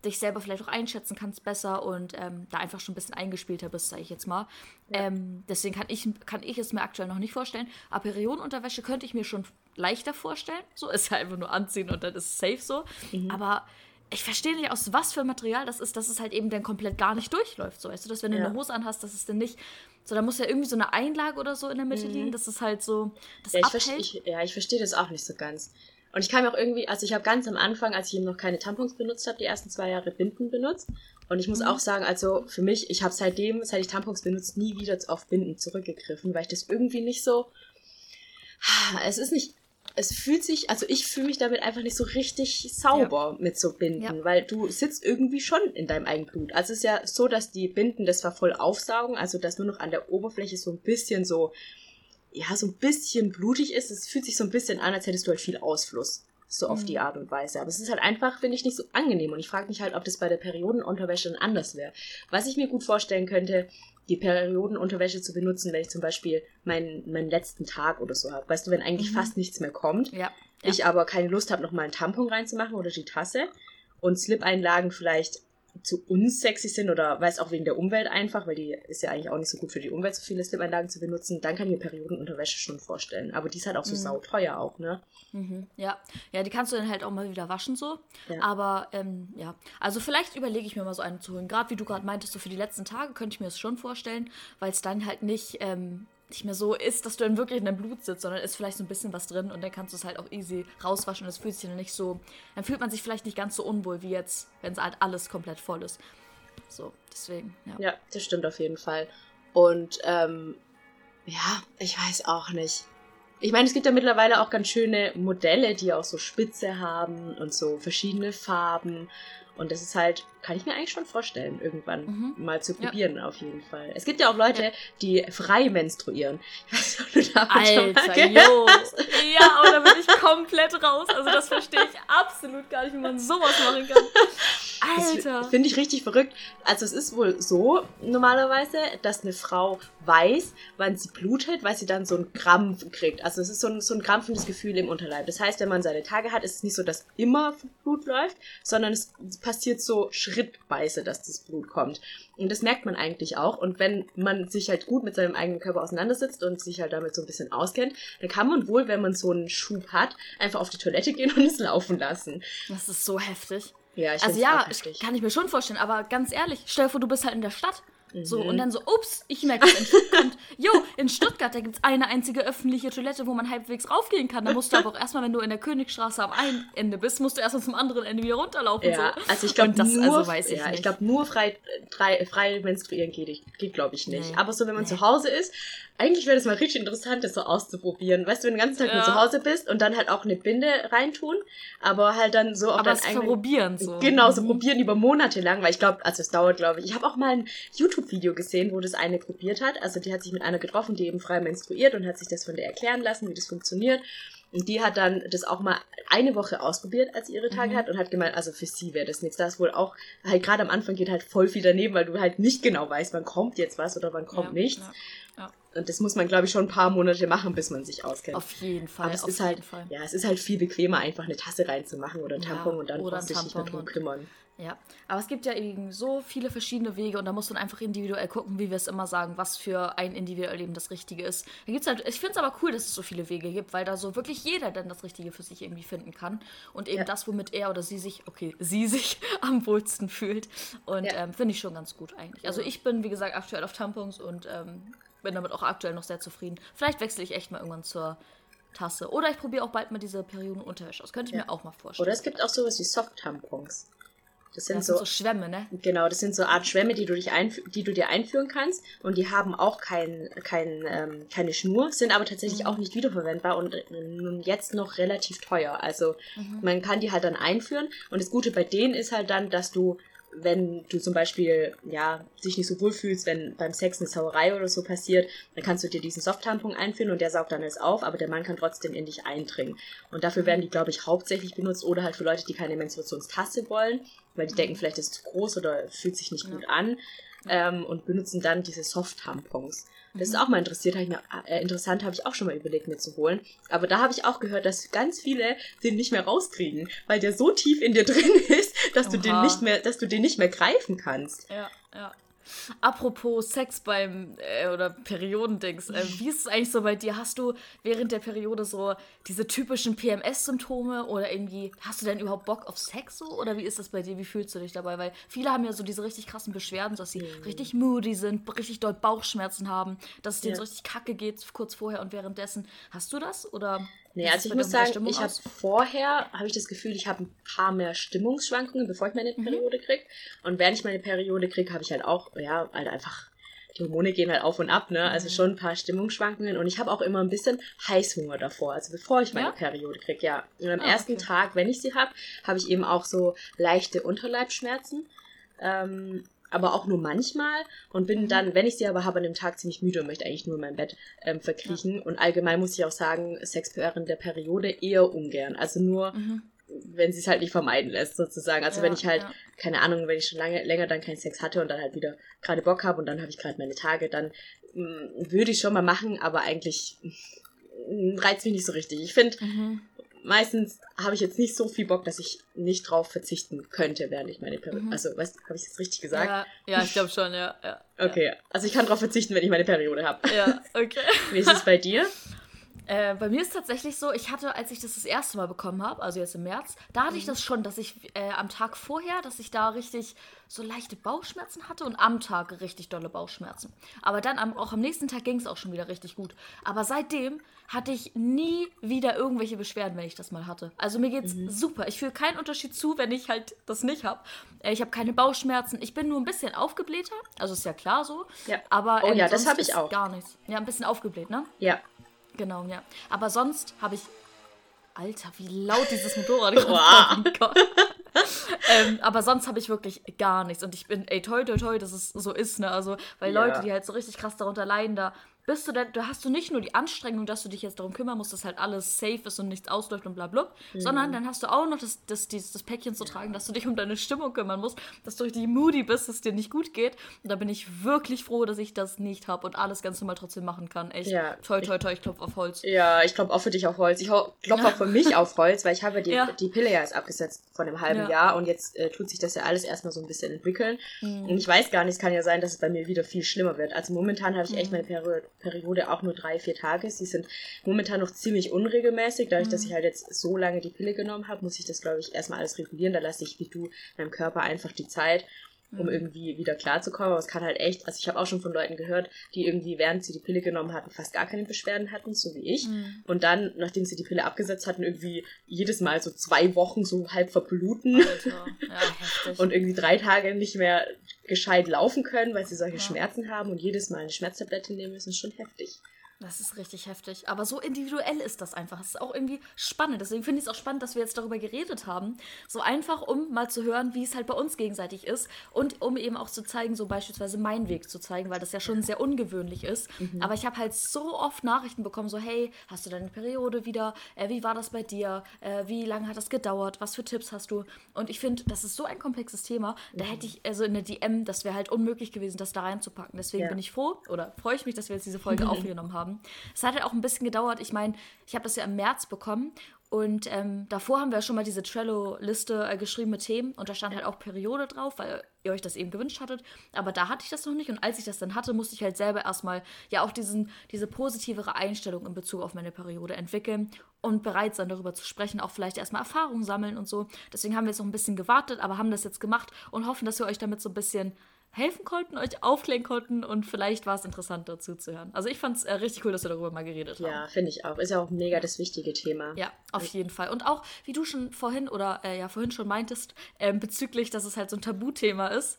dich selber vielleicht auch einschätzen kannst besser und ähm, da einfach schon ein bisschen eingespielter bist, sage ich jetzt mal. Ähm, deswegen kann ich, kann ich es mir aktuell noch nicht vorstellen. Aber Periodenunterwäsche könnte ich mir schon leichter vorstellen. So ist halt einfach nur anziehen und dann ist es safe so. Aber ich verstehe nicht, aus was für Material das ist, dass es halt eben dann komplett gar nicht durchläuft. So, weißt du, dass wenn du Ja. eine Hose anhast, dass es dann nicht. So, da muss ja irgendwie so eine Einlage oder so in der Mitte liegen, dass es halt so das Ja, ich, abhält. verstehe, ich, ja, ich verstehe das auch nicht so ganz. Und ich kann mir auch irgendwie, also ich habe ganz am Anfang, als ich eben noch keine Tampons benutzt habe, die ersten zwei Jahre Binden benutzt. Und ich muss Mhm. auch sagen, also für mich, ich habe seitdem, seit ich Tampons benutzt, nie wieder auf Binden zurückgegriffen, weil ich das irgendwie nicht so. Es ist nicht. Es fühlt sich, also ich fühle mich damit einfach nicht so richtig sauber mit so Binden, Ja. weil du sitzt irgendwie schon in deinem eigenen Blut. Also es ist ja so, dass die Binden das zwar voll aufsaugen, also dass nur noch an der Oberfläche so ein bisschen so ja, so ein bisschen blutig ist. Es fühlt sich so ein bisschen an, als hättest du halt viel Ausfluss. So auf Mhm. die Art und Weise. Aber es ist halt einfach, finde ich, nicht so angenehm. Und ich frage mich halt, ob das bei der Periodenunterwäsche dann anders wäre. Was ich mir gut vorstellen könnte, die Periodenunterwäsche zu benutzen, wenn ich zum Beispiel meinen, meinen letzten Tag oder so habe. Weißt du, wenn eigentlich Mhm. fast nichts mehr kommt, ja. ja. ich aber keine Lust habe, nochmal einen Tampon reinzumachen oder die Tasse und Slip-Einlagen vielleicht zu unsexy sind oder weiß auch wegen der Umwelt einfach, weil die ist ja eigentlich auch nicht so gut für die Umwelt, so viele Slip-Einlagen zu benutzen, dann kann ich mir Periodenunterwäsche schon vorstellen. Aber die ist halt auch so Mhm. sauteuer auch, ne? Mhm, ja. ja, die kannst du dann halt auch mal wieder waschen so. Ja. Aber ähm, ja, also vielleicht überlege ich mir mal so eine zu holen. Gerade wie du gerade meintest, so für die letzten Tage könnte ich mir das schon vorstellen, weil es dann halt nicht, ähm, nicht mehr so ist, dass du dann wirklich in deinem Blut sitzt, sondern ist vielleicht so ein bisschen was drin und dann kannst du es halt auch easy rauswaschen und es fühlt sich dann nicht so, dann fühlt man sich vielleicht nicht ganz so unwohl wie jetzt, wenn es halt alles komplett voll ist. So, deswegen, ja. Ja, das stimmt auf jeden Fall. Und ähm, ja, ich weiß auch nicht. Ich meine, es gibt ja mittlerweile auch ganz schöne Modelle, die auch so Spitze haben und so verschiedene Farben. Und das ist halt, kann ich mir eigentlich schon vorstellen, irgendwann Mhm. mal zu Ja. probieren, auf jeden Fall. Es gibt ja auch Leute, die frei menstruieren. Ich weiß nicht, ob du davon schon mal Alter, jo. Ja, aber da bin ich komplett raus. Also das verstehe ich absolut gar nicht, wie man sowas machen kann. Alter. Finde ich richtig verrückt. Also es ist wohl so normalerweise, dass eine Frau weiß, wann sie blutet, weil sie dann so einen Krampf kriegt. Also es ist so ein, so ein krampfendes Gefühl im Unterleib. Das heißt, wenn man seine Tage hat, ist es nicht so, dass immer Blut läuft, sondern es passiert so schrittweise, dass das Blut kommt. Und das merkt man eigentlich auch. Und wenn man sich halt gut mit seinem eigenen Körper auseinandersetzt und sich halt damit so ein bisschen auskennt, dann kann man wohl, wenn man so einen Schub hat, einfach auf die Toilette gehen und es laufen lassen. Das ist so heftig. Ja, ich Also ja, heftig. kann ich mir schon vorstellen, aber ganz ehrlich, stell dir vor, du bist halt in der Stadt. So, Mhm. und dann so, ups, ich merke es in Stuttgart. Jo, in Stuttgart, da gibt es eine einzige öffentliche Toilette, wo man halbwegs raufgehen kann. Da musst du aber auch erstmal, wenn du in der Königstraße am einen Ende bist, musst du erstmal zum anderen Ende wieder runterlaufen. Ja, so. also ich glaube das- nur, also weiß ich ja, ich nicht. glaube nur frei, frei, frei menstruieren geht, geht glaube ich nicht. Nee. Aber so wenn man Nee. zu Hause ist, eigentlich wäre das mal richtig interessant, das so auszuprobieren. Weißt du, wenn du den ganzen Tag nur Ja. zu Hause bist und dann halt auch eine Binde reintun, aber halt dann so auch aber deinen es eigenen- probieren so. Genau, so Mhm. probieren über Monate lang, weil ich glaube, also es dauert, glaube ich. Ich habe auch mal ein YouTube-Video gesehen, wo das eine probiert hat. Also die hat sich mit einer getroffen, die eben frei menstruiert und hat sich das von der erklären lassen, wie das funktioniert. Und die hat dann das auch mal eine Woche ausprobiert, als sie ihre Tage Mhm. hat und hat gemeint, also für sie wäre das nichts. Da ist wohl auch, halt gerade am Anfang geht halt voll viel daneben, weil du halt nicht genau weißt, wann kommt jetzt was oder wann kommt Ja, nichts. ja. Und das muss man, glaube ich, schon ein paar Monate machen, bis man sich auskennt. Auf jeden Fall. Aber es auf ist jeden halt, Fall. ja, es ist halt viel bequemer, einfach eine Tasse reinzumachen oder ein Ja, Tampon und dann brauchst du dich nicht mehr Tampon drum kümmern. Ja, aber es gibt ja eben so viele verschiedene Wege und da muss man einfach individuell gucken, wie wir es immer sagen, was für ein individuell eben das Richtige ist. Da gibt's halt, ich finde es aber cool, dass es so viele Wege gibt, weil da so wirklich jeder dann das Richtige für sich irgendwie finden kann und eben Ja. das, womit er oder sie sich, okay, sie sich am wohlsten fühlt. Und Ja. ähm, finde ich schon ganz gut eigentlich. Also ich bin, wie gesagt, aktuell auf Tampons und ähm, bin damit auch aktuell noch sehr zufrieden. Vielleicht wechsle ich echt mal irgendwann zur Tasse. Oder ich probiere auch bald mal diese Periodenunterwäsche aus. Könnte ich Ja. mir auch mal vorstellen. Oder es gibt auch sowas wie Soft-Tampons. Das sind das so, sind so Schwämme, ne? genau, das sind so Art Schwämme, die du, dich die du dir einführen kannst. Und die haben auch kein, kein, ähm, keine Schnur, sind aber tatsächlich Mhm. auch nicht wiederverwendbar und äh, nun jetzt noch relativ teuer. Also man kann die halt dann einführen. Und das Gute bei denen ist halt dann, dass du wenn du zum Beispiel ja dich nicht so wohl fühlst, wenn beim Sex eine Sauerei oder so passiert, dann kannst du dir diesen Soft-Tampon einführen und der saugt dann alles auf, aber der Mann kann trotzdem in dich eindringen. Und dafür werden die, glaube ich, hauptsächlich benutzt oder halt für Leute, die keine Menstruationstasse wollen, weil die denken, vielleicht ist es zu groß oder fühlt sich nicht Ja. gut an ähm, und benutzen dann diese Soft-Tampons. Das ist auch mal interessiert, hab ich mir, äh, interessant, habe ich auch schon mal überlegt, mir zu holen. Aber da habe ich auch gehört, dass ganz viele den nicht mehr rauskriegen, weil der so tief in dir drin ist, dass du den Oha. nicht mehr, dass du den nicht mehr greifen kannst. Ja, ja. Apropos Sex beim äh, oder Periodendings, äh, wie ist es eigentlich so bei dir? Hast du während der Periode so diese typischen PMS-Symptome oder irgendwie hast du denn überhaupt Bock auf Sex so oder wie ist das bei dir? Wie fühlst du dich dabei? Weil viele haben ja so diese richtig krassen Beschwerden, dass sie richtig moody sind, richtig doll Bauchschmerzen haben, dass es denen Ja. so richtig kacke geht kurz vorher und währenddessen. Hast du das oder? Nee, also ich muss sagen, ich habe vorher, habe ich das Gefühl, ich habe ein paar mehr Stimmungsschwankungen, bevor ich meine Mhm. Periode krieg. Und während ich meine Periode krieg, habe ich halt auch, ja, halt einfach, die Hormone gehen halt auf und ab, ne? Also Mhm. schon ein paar Stimmungsschwankungen. Und ich habe auch immer ein bisschen Heißhunger davor, also bevor ich meine Ja? Periode krieg, ja. Und am Ah, ersten okay. Tag, wenn ich sie habe, habe ich eben auch so leichte Unterleibsschmerzen. Ähm, aber auch nur manchmal und bin Mhm. dann, wenn ich sie aber habe, an dem Tag ziemlich müde und möchte eigentlich nur in mein Bett ähm, verkriechen. Und allgemein muss ich auch sagen, Sex während der Periode eher ungern. Also nur, Mhm. wenn sie es halt nicht vermeiden lässt, sozusagen. Also Ja, wenn ich halt, ja. keine Ahnung, wenn ich schon lange, länger dann keinen Sex hatte und dann halt wieder gerade Bock habe und dann habe ich gerade meine Tage, dann mh, würde ich schon mal machen, aber eigentlich mh, reizt mich nicht so richtig. Ich finde, Mhm. Meistens habe ich jetzt nicht so viel Bock, dass ich nicht drauf verzichten könnte, während ich meine Periode. Mhm. Also, weißt habe ich jetzt richtig gesagt? Ja, ja, ich glaube schon, ja. ja. Okay, also ich kann drauf verzichten, wenn ich meine Periode habe. Ja, okay. Wie ist es bei dir? Äh, bei mir ist tatsächlich so, ich hatte, als ich das das erste Mal bekommen habe, also jetzt im März, da hatte ich das schon, dass ich äh, am Tag vorher, dass ich da richtig so leichte Bauchschmerzen hatte und am Tag richtig dolle Bauchschmerzen. Aber dann am, auch am nächsten Tag ging es auch schon wieder richtig gut. Aber seitdem hatte ich nie wieder irgendwelche Beschwerden, wenn ich das mal hatte. Also mir geht's super. Ich fühle keinen Unterschied zu, wenn ich halt das nicht habe. Äh, ich habe keine Bauchschmerzen. Ich bin nur ein bisschen aufgeblähter. Also ist ja klar so. Ja. Aber Oh ja, das sonst hab ich auch. Gar nichts. Ja, ein bisschen aufgebläht, ne? Ja. Genau, ja. Aber sonst habe ich. Alter, wie laut dieses Motorrad gerade Wow. Oh ähm, aber sonst habe ich wirklich gar nichts. Und ich bin, ey, toi, toi, toi, dass es so ist, ne? Also, weil Ja. Leute, die halt so richtig krass darunter leiden, da bist du dann, da hast du nicht nur die Anstrengung, dass du dich jetzt darum kümmern musst, dass halt alles safe ist und nichts ausläuft und bla bla, mhm. sondern dann hast du auch noch das, das, das, das Päckchen zu tragen, dass du dich um deine Stimmung kümmern musst, dass du richtig moody bist, dass es dir nicht gut geht. Und da bin ich wirklich froh, dass ich das nicht habe und alles ganz normal trotzdem machen kann. Echt. Ja, toi, toi, toi, ich klopfe auf Holz. Ja, ich klopfe auch für dich auf Holz. Ich klopfe auch für mich auf Holz, weil ich habe die, ja. die Pille ja jetzt abgesetzt vor einem halben ja. Jahr und jetzt äh, tut sich das ja alles erstmal so ein bisschen entwickeln. Mhm. Und ich weiß gar nicht, es kann ja sein, dass es bei mir wieder viel schlimmer wird. Also momentan habe ich mhm. echt meine Peri Periode auch nur drei, vier Tage. Sie sind momentan noch ziemlich unregelmäßig. Dadurch, mhm. dass ich halt jetzt so lange die Pille genommen habe, muss ich das, glaube ich, erstmal alles regulieren. Da lasse ich, wie du, meinem Körper einfach die Zeit um irgendwie wieder klarzukommen. Aber es kann halt echt, also ich habe auch schon von Leuten gehört, die irgendwie, während sie die Pille genommen hatten, fast gar keine Beschwerden hatten, so wie ich. Mhm. Und dann, nachdem sie die Pille abgesetzt hatten, irgendwie jedes Mal so zwei Wochen so halb verbluten. Ja, und irgendwie drei Tage nicht mehr gescheit laufen können, weil sie solche ja. Schmerzen haben und jedes Mal eine Schmerztablette nehmen müssen, ist schon heftig. Das ist richtig heftig. Aber so individuell ist das einfach. Es ist auch irgendwie spannend. Deswegen finde ich es auch spannend, dass wir jetzt darüber geredet haben. So einfach, um mal zu hören, wie es halt bei uns gegenseitig ist. Und um eben auch zu zeigen, so beispielsweise meinen Weg zu zeigen, weil das ja schon sehr ungewöhnlich ist. Mhm. Aber ich habe halt so oft Nachrichten bekommen, so, hey, hast du deine Periode wieder? Äh, wie war das bei dir? Äh, wie lange hat das gedauert? Was für Tipps hast du? Und ich finde, das ist so ein komplexes Thema. Da mhm. hätte ich, also in der DM, das wäre halt unmöglich gewesen, das da reinzupacken. Deswegen ja. bin ich froh oder freue ich mich, dass wir jetzt diese Folge aufgenommen haben haben. Es hat halt auch ein bisschen gedauert. Ich meine, ich habe das ja im März bekommen und ähm, davor haben wir schon mal diese Trello-Liste äh, geschrieben mit Themen und da stand halt auch Periode drauf, weil ihr euch das eben gewünscht hattet. Aber da hatte ich das noch nicht und als ich das dann hatte, musste ich halt selber erstmal ja auch diesen, diese positivere Einstellung in Bezug auf meine Periode entwickeln und bereit sein, darüber zu sprechen, auch vielleicht erstmal Erfahrungen sammeln und so. Deswegen haben wir jetzt noch ein bisschen gewartet, aber haben das jetzt gemacht und hoffen, dass wir euch damit so ein bisschen helfen konnten, euch aufklären konnten und vielleicht war es interessant dazu zu hören. Also ich fand es äh, richtig cool, dass wir darüber mal geredet haben. Ja, finde ich auch. Ist ja auch mega das wichtige Thema. Ja, auf jeden Fall. Und auch, wie du schon vorhin oder äh, ja vorhin schon meintest, ähm, bezüglich, dass es halt so ein Tabuthema ist,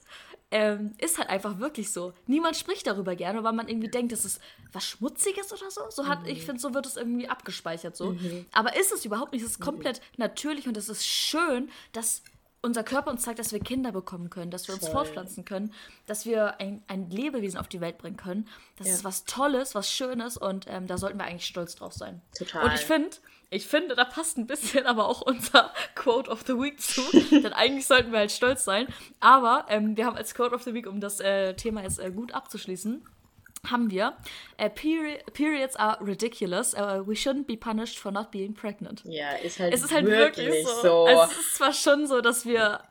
ähm, ist halt einfach wirklich so. Niemand spricht darüber gerne, weil man irgendwie denkt, das ist was Schmutziges oder so. So hat, mhm. ich finde, so wird es irgendwie abgespeichert so. Mhm. Aber ist es überhaupt nicht. Es ist mhm. komplett mhm. natürlich und es ist schön, dass unser Körper uns zeigt, dass wir Kinder bekommen können, dass wir uns Voll. fortpflanzen können, dass wir ein, ein Lebewesen auf die Welt bringen können. Das ja. ist was Tolles, was Schönes und ähm, da sollten wir eigentlich stolz drauf sein. Total. Und ich finde, ich finde, da passt ein bisschen aber auch unser Quote of the Week zu. denn eigentlich sollten wir halt stolz sein. Aber ähm, wir haben als Quote of the Week, um das äh, Thema jetzt äh, gut abzuschließen, haben wir uh, peri Periods are ridiculous. Uh, we shouldn't be punished for not being pregnant. Ja, ist halt, es ist halt wirklich, wirklich so. so. Also es ist zwar schon so, dass wir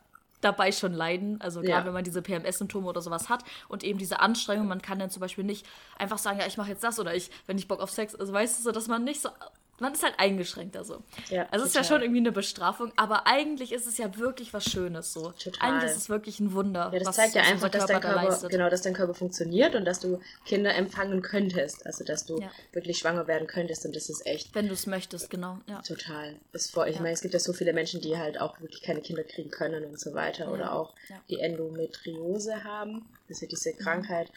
dabei schon leiden, also gerade ja. wenn man diese PMS-Symptome oder sowas hat und eben diese Anstrengung, man kann dann zum Beispiel nicht einfach sagen, ja, ich mache jetzt das oder ich, wenn ich Bock auf Sex, also weißt du so, dass man nicht so man ist halt eingeschränkter so. Ja, also es ist ja schon irgendwie eine Bestrafung, aber eigentlich ist es ja wirklich was Schönes so. Total. Eigentlich ist es wirklich ein Wunder. Ja, das zeigt ja einfach, dass dein Körper, da genau, dass dein Körper funktioniert und dass du Kinder empfangen könntest, also dass du ja. wirklich schwanger werden könntest und das ist echt. Wenn du es möchtest, genau. Ja. Total. Ist vor, ich meine, es gibt ja so viele Menschen, die halt auch wirklich keine Kinder kriegen können und so weiter oder auch die Endometriose haben, das ist ja diese mhm. Krankheit.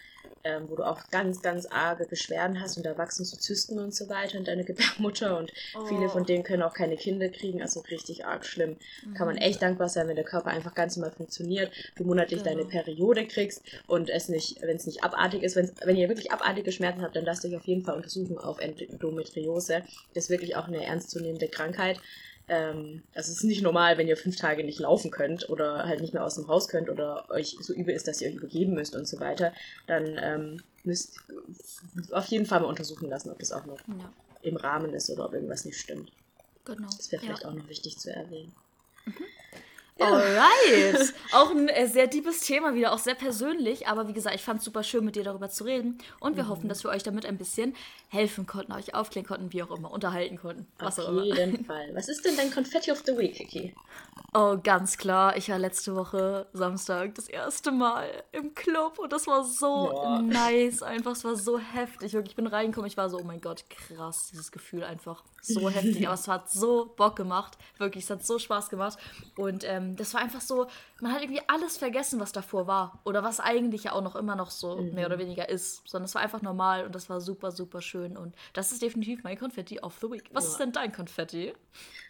Ähm, wo du auch ganz, ganz arge Beschwerden hast und da wachsen so Zysten und so weiter in deine Gebärmutter und oh. viele von denen können auch keine Kinder kriegen, also richtig arg schlimm. Mhm. Kann man mhm. echt dankbar sein, wenn der Körper einfach ganz normal funktioniert, du monatlich genau. deine Periode kriegst und es nicht, wenn es nicht abartig ist, wenn ihr wirklich abartige Schmerzen habt, dann lasst euch auf jeden Fall untersuchen auf Endometriose. Das ist wirklich auch eine ernstzunehmende Krankheit. Ähm, also es ist nicht normal, wenn ihr fünf Tage nicht laufen könnt oder halt nicht mehr aus dem Haus könnt oder euch so übel ist, dass ihr euch übergeben müsst und so weiter, dann ähm, müsst auf jeden Fall mal untersuchen lassen, ob das auch noch ja. im Rahmen ist oder ob irgendwas nicht stimmt. Genau. Das wäre vielleicht ja. auch noch wichtig zu erwähnen. Mhm. Alright. auch ein äh, sehr deepes Thema wieder, auch sehr persönlich. Aber wie gesagt, ich fand es super schön, mit dir darüber zu reden. Und wir mhm. hoffen, dass wir euch damit ein bisschen helfen konnten, euch aufklären konnten, wie auch immer, unterhalten konnten. Was Auf jeden Fall. Was ist denn dein Confetti of the Week, Kiki? Oh, ganz klar. Ich war letzte Woche Samstag das erste Mal im Club und das war so ja. nice. Einfach, es war so heftig. Wirklich, ich bin reingekommen, ich war so, oh mein Gott, krass, dieses Gefühl einfach so heftig. Aber es hat so Bock gemacht. Wirklich, es hat so Spaß gemacht. Und ähm, ähm, das war einfach so, man hat irgendwie alles vergessen, was davor war. Oder was eigentlich ja auch noch immer noch so Mhm. mehr oder weniger ist. Sondern es war einfach normal und das war super, super schön. Und das ist definitiv mein Konfetti of the Week. Was Ja. ist denn dein Konfetti?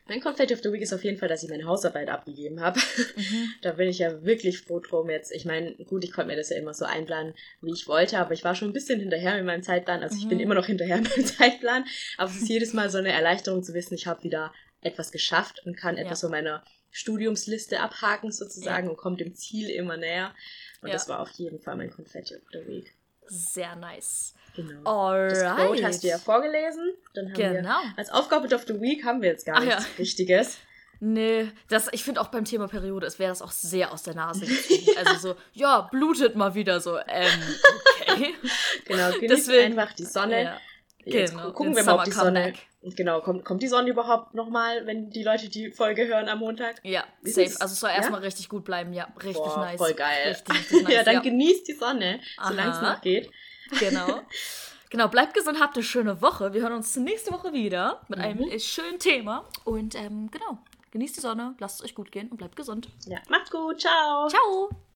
Mein Confetti of the Week ist auf jeden Fall, dass ich meine Hausarbeit abgegeben habe. Mhm. da bin ich ja wirklich froh drum jetzt. Ich meine, gut, ich konnte mir das ja immer so einplanen, wie ich wollte, aber ich war schon ein bisschen hinterher mit meinem Zeitplan. Also ich bin Mhm. immer noch hinterher mit meinem Zeitplan. Aber es ist jedes Mal so eine Erleichterung zu wissen, ich habe wieder etwas geschafft und kann Ja. etwas von meiner Studiumsliste abhaken sozusagen und kommt dem Ziel immer näher. Und Ja. das war auf jeden Fall mein Confetti of the Week. Sehr nice. Genau. Das Alright. Quote hast du ja vorgelesen. Dann haben Genau. wir als Aufgabe of the Week haben wir jetzt gar Ach ja. nichts Richtiges. Nee, das, ich finde auch beim Thema Periode, es wäre das auch sehr aus der Nase gezogen. Also so, ja, blutet mal wieder so, ähm, okay. Genau, genießt Deswegen- einfach die Sonne. Ja, Jetzt genau, gu- gucken wir mal, ob die Sonne. Genau, kommt, kommt die Sonne überhaupt nochmal, wenn die Leute die Folge hören am Montag? ja Ist safe. es- Also es soll ja? erstmal richtig gut bleiben, ja. Richtig Boah, nice. voll geil. Richtig, richtig nice, ja, dann ja. genießt die Sonne, solange es noch geht. Genau. Genau, bleibt gesund, habt eine schöne Woche. Wir hören uns nächste Woche wieder mit einem Mhm. äh, schönen Thema. Und ähm, genau, genießt die Sonne, lasst es euch gut gehen und bleibt gesund. Ja, macht's gut, ciao. Ciao!